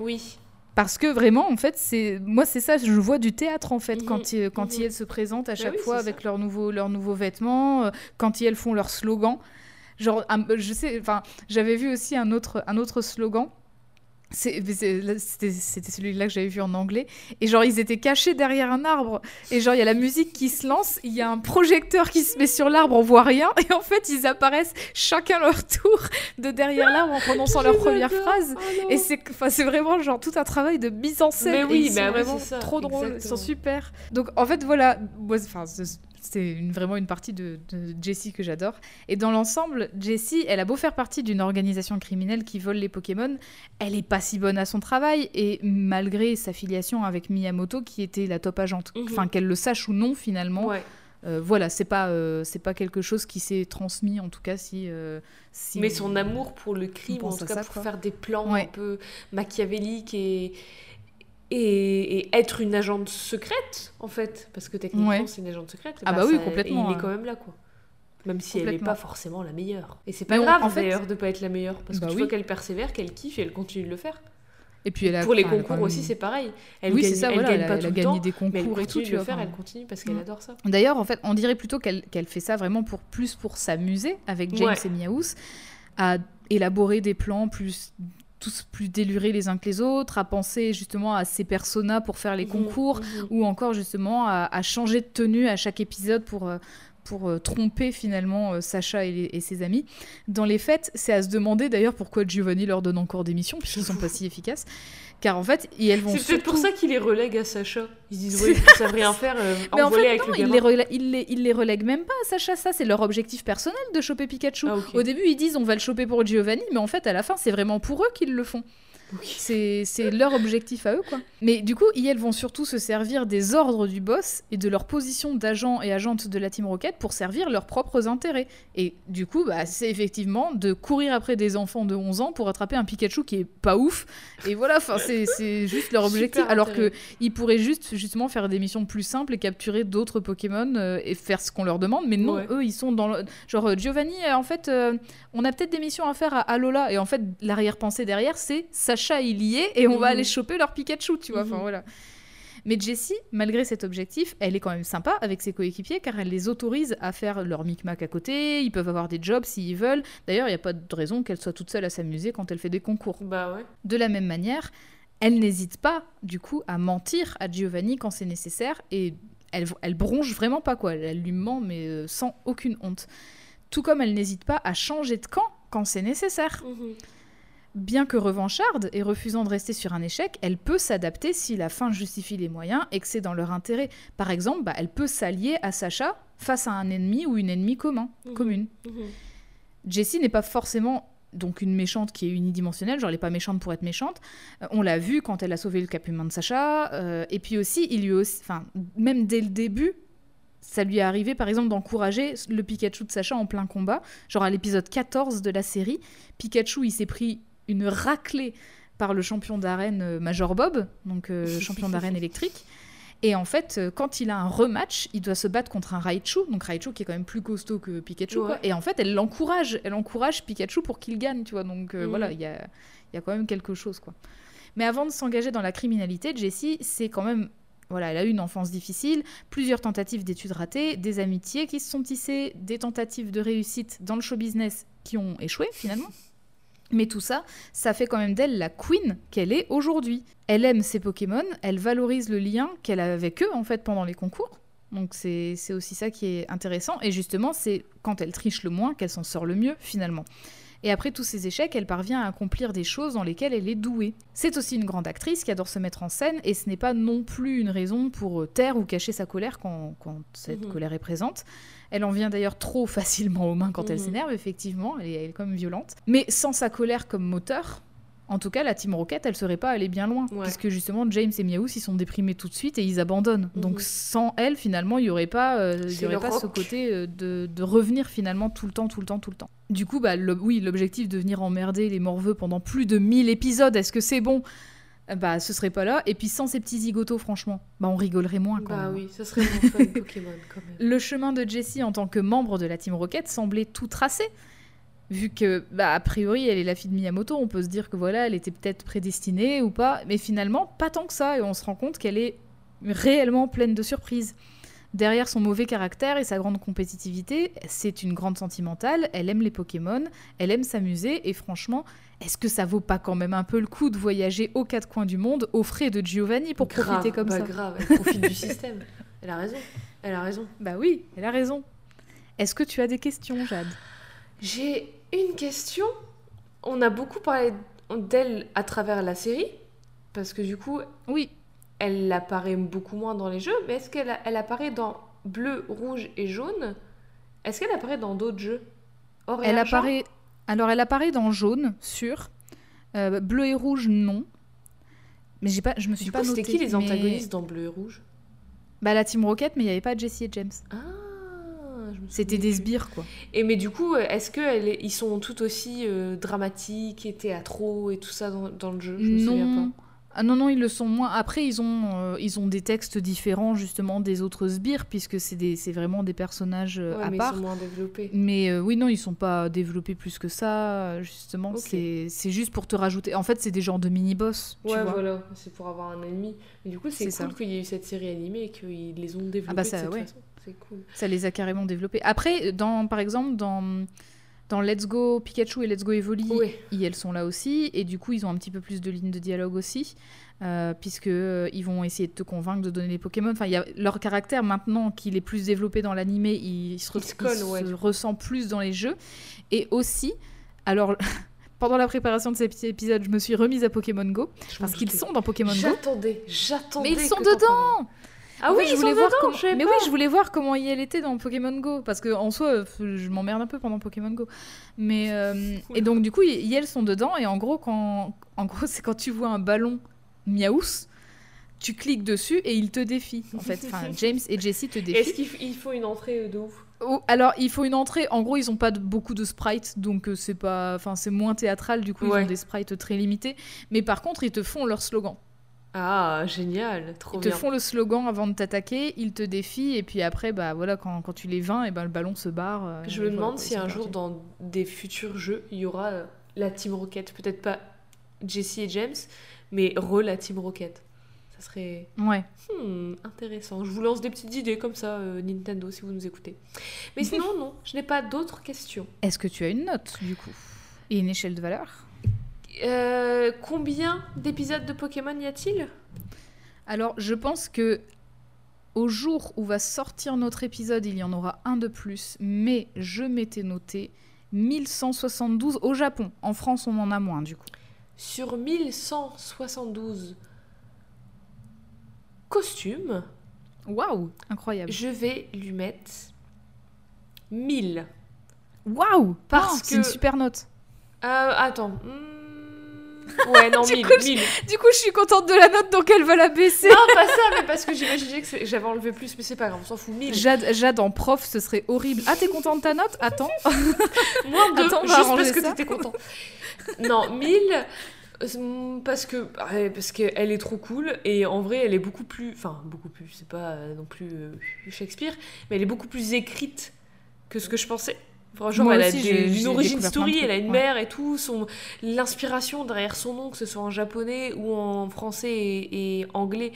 Oui. Parce que vraiment, en fait, c'est moi, c'est ça. Je vois du théâtre en fait quand ils, quand ils se présentent à chaque oui, fois avec leurs nouveaux leurs nouveaux vêtements, euh, quand ils elles font leur slogan. Genre, je sais, enfin, j'avais vu aussi un autre un autre slogan. C'est- mais c'est- là, C'était celui-là que j'avais vu en anglais. Et genre, ils étaient cachés derrière un arbre. Et genre, il y a la musique qui se lance, il y a un projecteur qui se met sur l'arbre, on voit rien. Et en fait, ils apparaissent chacun leur tour de derrière l'arbre en prononçant leur première phrase. Oh non. Et c'est enfin, c'est vraiment genre tout un travail de mise en scène. Mais oui, ils bah vraiment ça, trop drôles, ils sont super. Donc en fait voilà, enfin, c'est- une, vraiment une partie de, de Jessie que j'adore. Et dans l'ensemble, Jessie, elle a beau faire partie d'une organisation criminelle qui vole les Pokémon, elle est pas si bonne à son travail. Et malgré sa filiation avec Miyamoto, qui était la top agente, Mhm. enfin qu'elle le sache ou non finalement, Ouais. euh, voilà, c'est pas euh, c'est pas quelque chose qui s'est transmis en tout cas si. euh, si Mais son amour pour le crime, en tout cas ça, pour quoi. faire des plans Ouais. un peu machiavéliques et, et, et être une agente secrète, en fait. Parce que techniquement, Ouais. c'est une agente secrète. Ah bah oui, ça- complètement, il est hein. quand même là, quoi. Même si elle n'est pas forcément la meilleure. Et c'est pas Mais grave, en fait- d'ailleurs, de pas être la meilleure. Parce que Bah tu oui. vois qu'elle persévère, qu'elle kiffe et elle continue de le faire. Et puis elle a, pour les enfin, concours aussi, c'est pareil. Elle oui, gagne, c'est ça, elle voilà, gagne elle, pas elle tout a le gagné temps, des concours et tout, tu vois. faire, enfin. elle continue parce qu'elle Mm. adore ça. D'ailleurs, en fait, on dirait plutôt qu'elle qu'elle fait ça vraiment pour plus pour s'amuser avec James Ouais. et Miaous, à élaborer des plans plus tous plus délurés les uns que les autres, à penser justement à ses personas pour faire les Mhm, concours, mhm. ou encore justement à, à changer de tenue à chaque épisode pour, euh, pour euh, tromper finalement euh, Sacha et, les- et ses amis. Dans les faits, c'est à se demander d'ailleurs pourquoi Giovanni leur donne encore des missions, puisqu'ils sont pas si efficaces. Car en fait, et elles vont C'est peut-être pour ça qu'il les relègue à Sacha. Ils se disent, oui, ils savent rien faire, euh, Mais en fait, avec non, le ils les, relè- ils les- relèguent même pas à Sacha. Ça, c'est leur objectif personnel de choper Pikachu. Ah. Au début, ils disent on va le choper pour Giovanni, mais en fait, à la fin, c'est vraiment pour eux qu'ils le font. C'est c'est leur objectif à eux, quoi. Mais du coup, elles vont surtout se servir des ordres du boss et de leur position d'agent et agente de la Team Rocket pour servir leurs propres intérêts. Et du coup, bah, c'est effectivement de courir après des enfants de 11 ans pour attraper un Pikachu qui est pas ouf. Et voilà, c'est juste leur Super objectif. Alors que intérêt. ils pourraient juste justement faire des missions plus simples et capturer d'autres Pokémon euh, et faire ce qu'on leur demande. Mais non, Ouais. eux, ils sont dans le... Genre, euh, Giovanni, euh, en fait, on a peut-être des missions à faire à Alola. Et en fait, l'arrière-pensée derrière, c'est Sacha, il y est, et on va Mhm. aller choper leur Pikachu, tu vois. Enfin, Mhm. voilà. Mais Jessie, malgré cet objectif, elle est quand même sympa avec ses coéquipiers car elle les autorise à faire leur micmac à côté, ils peuvent avoir des jobs s'ils veulent. D'ailleurs, il n'y a pas de raison qu'elle soit toute seule à s'amuser quand elle fait des concours. Bah ouais. De la même manière, elle n'hésite pas, du coup, à mentir à Giovanni quand c'est nécessaire et elle, elle bronche vraiment pas, quoi. Elle, elle lui ment, mais euh, sans aucune honte. Tout comme elle n'hésite pas à changer de camp quand c'est nécessaire. Mhm. Bien que revancharde et refusant de rester sur un échec, elle peut s'adapter si la fin justifie les moyens et que c'est dans leur intérêt. Par exemple, bah, elle peut s'allier à Sacha face à un ennemi ou une ennemie commun, Mhm. commune. Mhm. Jessie n'est pas forcément donc une méchante qui est unidimensionnelle, genre elle n'est pas méchante pour être méchante. Euh, on l'a vu quand elle a sauvé le cap humain de Sacha, euh, et puis aussi, il lui aussi, enfin, même dès le début, ça lui est arrivé par exemple d'encourager le Pikachu de Sacha en plein combat. Genre à l'épisode 14 de la série, Pikachu il s'est pris une raclée par le champion d'arène euh, Major Bob, donc euh, champion d'arène électrique. Et en fait, euh, quand il a un rematch, il doit se battre contre un Raichu, donc Raichu qui est quand même plus costaud que Pikachu. quoi. Et en fait, elle l'encourage, elle encourage Pikachu pour qu'il gagne, tu vois. Donc euh, Mhm. voilà, il y a, y a quand même quelque chose, quoi. Mais avant de s'engager dans la criminalité, Jessie, c'est quand même voilà, elle a eu une enfance difficile, plusieurs tentatives d'études ratées, des amitiés qui se sont tissées, des tentatives de réussite dans le show business qui ont échoué finalement. Mais tout ça, ça fait quand même d'elle la queen qu'elle est aujourd'hui. Elle aime ses Pokémon, elle valorise le lien qu'elle a avec eux en fait pendant les concours. Donc c'est aussi ça qui est intéressant. Et justement, c'est quand elle triche le moins qu'elle s'en sort le mieux finalement. Et après tous ces échecs, elle parvient à accomplir des choses dans lesquelles elle est douée. C'est aussi une grande actrice qui adore se mettre en scène et ce n'est pas non plus une raison pour euh, taire ou cacher sa colère quand, quand cette Mhm. colère est présente. Elle en vient d'ailleurs trop facilement aux mains quand elle Mhm. s'énerve, effectivement, elle est, elle est quand même violente. Mais sans sa colère comme moteur, en tout cas, la Team Rocket, elle serait pas allée bien loin, Ouais. puisque justement, James et Miaous, ils sont déprimés tout de suite et ils abandonnent. Mhm. Donc sans elle, finalement, il y aurait pas, euh, il y aurait pas ce côté euh, de, de revenir finalement tout le temps, tout le temps, tout le temps. Du coup, bah, le- oui, l'objectif de venir emmerder les morveux pendant plus de 1000 épisodes, est-ce que c'est bon? Euh, Bah, ce serait pas là. Et puis sans ces petits zigotos, franchement, bah, on rigolerait moins quand Bah même. oui, ça serait mon fun Pokémon quand même. Le chemin de Jessie en tant que membre de la Team Rocket semblait tout tracé. Vu que, bah, a priori, elle est la fille de Miyamoto, on peut se dire que voilà, elle était peut-être prédestinée ou pas, mais finalement, pas tant que ça, et on se rend compte qu'elle est réellement pleine de surprises. Derrière son mauvais caractère et sa grande compétitivité, c'est une grande sentimentale, elle aime les Pokémon, elle aime s'amuser, et franchement, est-ce que ça vaut pas quand même un peu le coup de voyager aux quatre coins du monde aux frais de Giovanni pour Grave, profiter comme bah ça? grave, elle profite du système. Elle a raison. Elle a raison. Bah oui, elle a raison. Est-ce que tu as des questions, Jade? J'ai une question. On a beaucoup parlé d'elle à travers la série, parce que du coup, Oui, elle apparaît beaucoup moins dans les jeux, mais est-ce qu'elle elle apparaît dans bleu, rouge et jaune? Est-ce qu'elle apparaît dans d'autres jeux? Or Elle apparaît. Alors, elle apparaît dans jaune, sûr. Euh, bleu et rouge, non. Mais j'ai pas, je me suis Du pas c'était qui les mais- antagonistes dans bleu et rouge? Bah la Team Rocket, mais il y avait pas Jesse et James. Ah, C'était des sbires, quoi. Et mais du coup, est-ce qu'ils sont tout aussi euh, dramatiques et théâtraux et tout ça dans, dans le jeu? Je me souviens Non. pas. Ah non, non, ils le sont moins. Après, ils ont, euh, ils ont des textes différents, justement, des autres sbires, puisque c'est vraiment des personnages euh, Ouais, à mais part. ils sont moins développés. Mais euh, oui, non, ils sont pas développés plus que ça, justement. Ok. c'est juste pour te rajouter. En fait, c'est des genres de mini-boss, tu Ouais, vois. voilà, c'est pour avoir un ennemi. Mais du coup, c'est cool qu'il y ait eu cette série animée et qu'ils les ont développés Ah bah de ça, cette ouais. façon. C'est cool. Ça les a carrément développés. Après, dans, par exemple, dans, dans Let's Go Pikachu et Let's Go Evoli, Oui. et elles sont là aussi, et du coup ils ont un petit peu plus de lignes de dialogue aussi, euh, puisque euh, ils vont essayer de te convaincre de donner les Pokémon. Enfin, il y a leur caractère maintenant qu'il est plus développé dans l'animé, il, se, Il se colle, il ouais, se du ressent plus dans les jeux, et aussi, alors pendant la préparation de cet épisode, je me suis remise à Pokémon Go parce qu'ils sont dans Pokémon Go. J'attendais, j'attendais. Mais ils sont dedans. Ah En oui, fait, je voulais voir dedans, comment... Mais pas. oui, je voulais voir comment elle était dans Pokémon Go parce que en soi, je m'emmerde un peu pendant Pokémon Go. Mais euh, et donc du coup, y- y- elles sont dedans et en gros, quand en gros, c'est quand tu vois un ballon Miaous, tu cliques dessus et il te défie. En fait, enfin, James et Jessie te Est-ce défient. qu'il f- il faut une entrée euh, de ouf? Oh, alors, il faut une entrée. En gros, ils ont pas de- beaucoup de sprites, donc euh, c'est pas, enfin, c'est moins théâtral. Du coup, ils ont des sprites très limités. Mais par contre, ils te font leur slogan. Ah, génial, trop Ils te bien. font le slogan avant de t'attaquer, ils te défient, et puis après, bah voilà, quand, quand tu les vains, et ben le ballon se barre. euh, Je me voilà, demande si un jour dans des futurs jeux, il y aura euh, la Team Rocket. Peut-être pas Jessie et James, mais re la Team Rocket. Ça serait Ouais. hmm, intéressant. Je vous lance des petites idées comme ça, euh, Nintendo, si vous nous écoutez. Mais sinon, non, je n'ai pas d'autres questions. Est-ce que tu as une note, du coup? Et une échelle de valeur? Euh, combien d'épisodes de Pokémon y a-t-il? Alors, je pense que au jour où va sortir notre épisode, il y en aura un de plus, mais je m'étais noté 1172 au Japon. En France, on en a moins, du coup. Sur 1172 costumes, Waouh Incroyable. je vais lui mettre 1000. Waouh Parce Oh, C'est une que- super note. Euh, attends. Hmm, Ouais, non, Du 1000. coup, je- 1000. Du coup, je suis contente de la note, donc elle va la baisser. Non, pas ça, mais parce que j'imaginais que j'avais enlevé plus, mais c'est pas grave, on s'en fout. 1000. Jade, Jade en prof, ce serait horrible. Ah, t'es contente de ta note? Attends. Moins de, Attends, on va juste parce que t'étais content. non, 1000, euh, parce que ouais, parce qu'elle est trop cool et en vrai elle est beaucoup plus, enfin beaucoup plus, c'est pas euh, non plus euh, Shakespeare, mais elle est beaucoup plus écrite que ce que je pensais. Moi elle aussi, a des- une origin découvert story, elle a une ouais. mère et tout, son l'inspiration derrière son nom, que ce soit en japonais ou en français et, et anglais,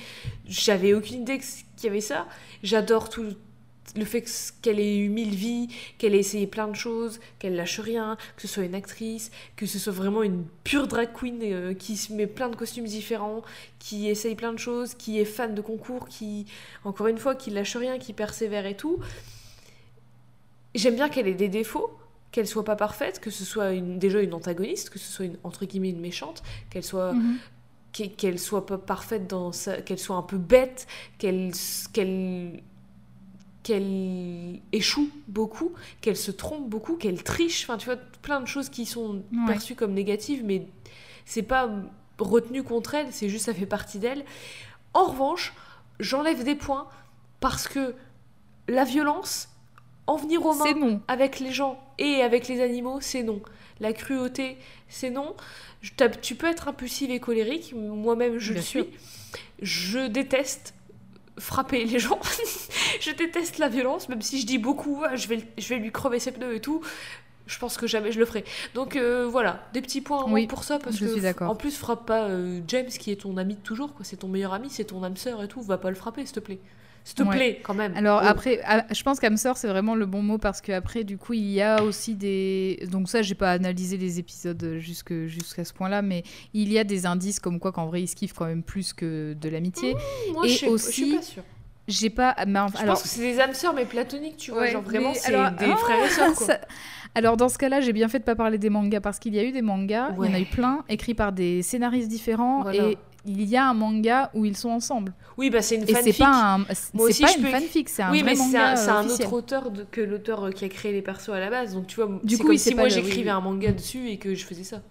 j'avais aucune idée qu'il y avait ça. J'adore tout le fait que- qu'elle ait eu mille vies, qu'elle ait essayé plein de choses, qu'elle lâche rien, que ce soit une actrice, que ce soit vraiment une pure drag queen euh, qui se met plein de costumes différents, qui essaye plein de choses, qui est fan de concours, qui, encore une fois, qui lâche rien, qui persévère et tout. J'aime bien qu'elle ait des défauts, qu'elle soit pas parfaite, que ce soit une, déjà une antagoniste, que ce soit une, entre guillemets une méchante, qu'elle soit Mhm. qu'e- qu'elle soit pas parfaite dans qu'elle soit un peu bête qu'elle qu'elle qu'elle échoue beaucoup qu'elle se trompe beaucoup qu'elle triche enfin tu vois plein de choses qui sont Ouais. perçues comme négatives mais c'est pas retenu contre elle c'est juste ça fait partie d'elle en revanche j'enlève des points parce que la violence en venir aux mains non. avec les gens et avec les animaux, c'est non. La cruauté, c'est non. Je tu peux être impulsive et colérique, moi-même je Bien le suis. Je déteste frapper les gens. je déteste la violence, même si je dis beaucoup, Ah, je, vais, le- je vais lui crever ses pneus et tout. Je pense que jamais je le ferai. Donc euh, voilà, des petits points Oui, pour ça, parce je que suis en plus frappe pas euh, James qui est ton ami de toujours, quoi. C'est ton meilleur ami, c'est ton âme sœur et tout. Va pas le frapper, s'il te plaît. S'il te Ouais. plaît, quand même. Alors Oh. après, ah, je pense qu'Amsor c'est vraiment le bon mot parce que après du coup il y a aussi des donc ça j'ai pas analysé les épisodes jusque jusqu'à ce point-là mais il y a des indices comme quoi qu'en vrai ils se kiffent quand même plus que de l'amitié. moi, et je, aussi- suis pas sûre. J'ai pas mais Je alors pense que c'est des âmes sœurs, mais platoniques, tu vois. Ouais, genre vraiment, c'est alors- des ah, frères et sœurs, quoi. ça- Alors dans ce cas-là, j'ai bien fait de pas parler des mangas parce qu'il y a eu des mangas, il y en a eu plein, écrits par des scénaristes différents Voilà. et il y a un manga où ils sont ensemble. Oui, bah c'est une Et c'est fanfic. pas un, Moi c'est aussi, pas je une peux- fanfic, c'est un oui, vrai mais c'est manga un, c'est un autre auteur de- que l'auteur euh, qui a créé les persos à la base. Donc tu vois, Du coup, comme si moi le- j'écrivais un manga dessus et que je faisais ça.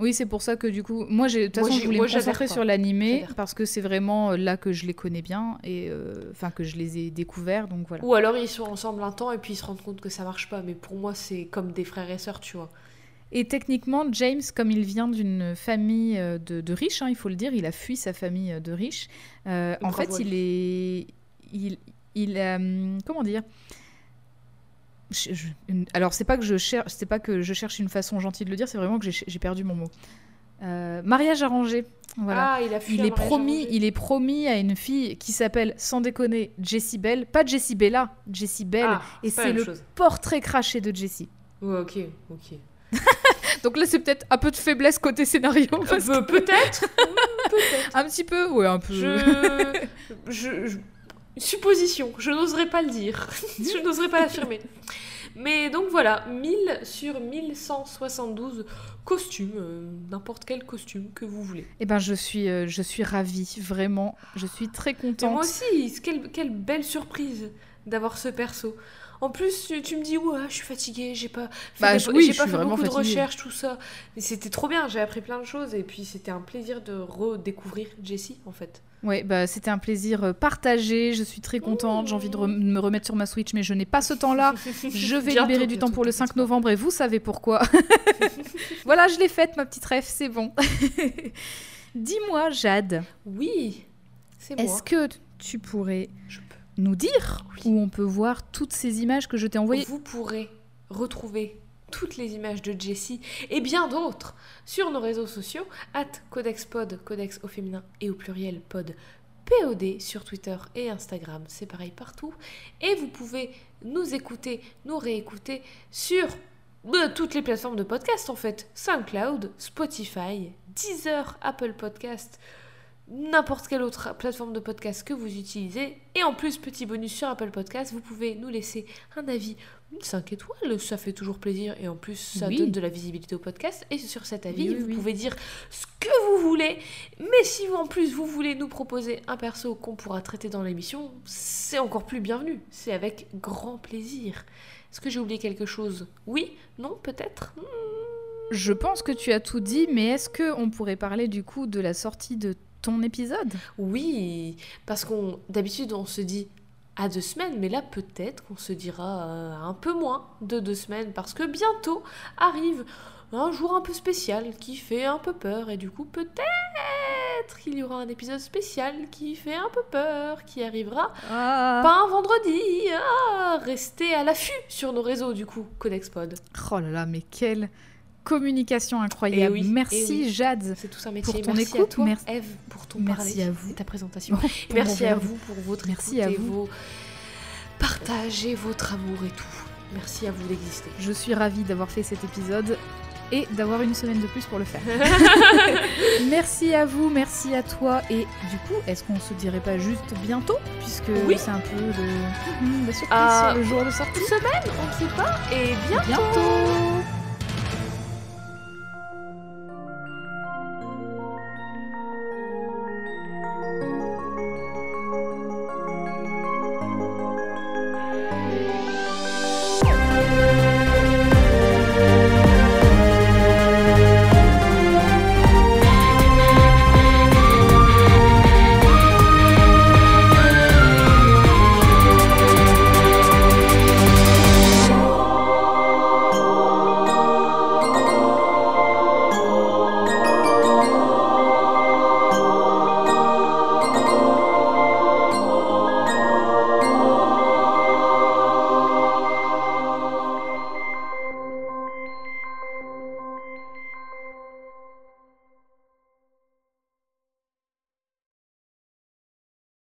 Oui, c'est pour ça que du coup, moi, de toute façon, je voulais moi, me concentrer sur l'animé parce que c'est vraiment euh, là que je les connais bien et euh, enfin que je les ai découverts, donc voilà. Ou alors ils sont ensemble un temps et puis ils se rendent compte que ça marche pas. Mais pour moi, c'est comme des frères et sœurs, tu vois. Et techniquement, James, comme il vient d'une famille euh, de, de riches, hein, il faut le dire, il a fui sa famille euh, de riches. euh, en fait, il est, il, il, euh, comment dire? Je- je- une- alors c'est pas que je cherche, c'est pas que je cherche une façon gentille de le dire, c'est vraiment que j'ai perdu mon mot. Euh, mariage arrangé, voilà. Ah, il a fui Il un est, promis, arrangé. il est promis à une fille qui s'appelle, sans déconner, Jessie Bell. Pas Jessie Bella, Jessie Bell. Ah, et c'est le chose. portrait craché de Jessie. Ouais, ok, ok. Donc là, c'est peut-être un peu de faiblesse côté scénario. parce que- Euh, Peut-être. Un petit peu, ouais, un peu. Je... je, je- Supposition, je n'oserais pas le dire. je n'oserais pas l'affirmer. Mais donc voilà, 1000 sur 1172 costumes, euh, n'importe quel costume que vous voulez. Eh ben, je suis, euh, je suis ravie, vraiment. Je suis très Et contente. moi aussi, quelle, quelle belle surprise d'avoir ce perso. En plus, tu, me dis, ouais, je suis fatiguée, j'ai pas fait, Bah, des- je- oui, j'ai je pas fait beaucoup de recherches, tout ça. Mais c'était trop bien, j'ai appris plein de choses et puis c'était un plaisir de redécouvrir Jessie, en fait. Ouais, bah, c'était un plaisir euh, partagé. Je suis très contente. J'ai envie de re- me remettre sur ma Switch, mais je n'ai pas ce temps-là. Je vais Bientôt, libérer du bientôt, temps pour le t'inquiète 5 pas. novembre et vous savez pourquoi. voilà, je l'ai faite, ma petite rêve, c'est bon. Dis-moi, Jade, Oui, c'est moi. est-ce que tu pourrais Je. Nous dire Oui. où on peut voir toutes ces images que je t'ai envoyées Vous pourrez retrouver toutes les images de Jessie et bien d'autres sur nos réseaux sociaux, at codexpod, codex au féminin et au pluriel pod, POD sur Twitter et Instagram, c'est pareil partout. Et vous pouvez nous écouter, nous réécouter sur euh, toutes les plateformes de podcast en fait, SoundCloud, Spotify, Deezer, Apple Podcast, n'importe quelle autre plateforme de podcast que vous utilisez. Et en plus, petit bonus sur Apple Podcast, vous pouvez nous laisser un avis 5 étoiles, ça fait toujours plaisir et en plus ça Oui. donne de la visibilité au podcast. Et sur cet avis, Oui, oui, vous pouvez dire ce que vous voulez. Mais si vous en plus vous voulez nous proposer un perso qu'on pourra traiter dans l'émission, c'est encore plus bienvenu. C'est avec grand plaisir. Est-ce que j'ai oublié quelque chose? Oui? Non? Peut-être? Hmm. Je pense que tu as tout dit, mais est-ce que on pourrait parler du coup de la sortie de ton épisode? Oui, parce qu'on d'habitude on se dit à deux semaines, mais là peut-être qu'on se dira euh, un peu moins de deux semaines, parce que bientôt arrive un jour un peu spécial qui fait un peu peur, et du coup peut-être qu'il y aura un épisode spécial qui fait un peu peur, qui arrivera Ah. pas un vendredi. Ah, restez à l'affût sur nos réseaux du coup, Codexpod. Oh là là, mais quelle communication incroyable. Eh oui, Merci eh oui. Jade. Tout. Pour ton merci à écoute, toi, merci- Eve, pour ton merci parler à vous. et ta présentation. Pour Merci à vous pour votre Merci écoute à et vous. vos partages et votre amour et tout. Merci à vous d'exister. Je suis ravie d'avoir fait cet épisode et d'avoir une semaine de plus pour le faire. merci à vous, merci à toi. Et du coup, est-ce qu'on se dirait pas juste bientôt Puisque Oui. c'est un peu le... Mhm, la surprise sur le jour de sortie. Semaine, on ne sait pas. Et bien Bientôt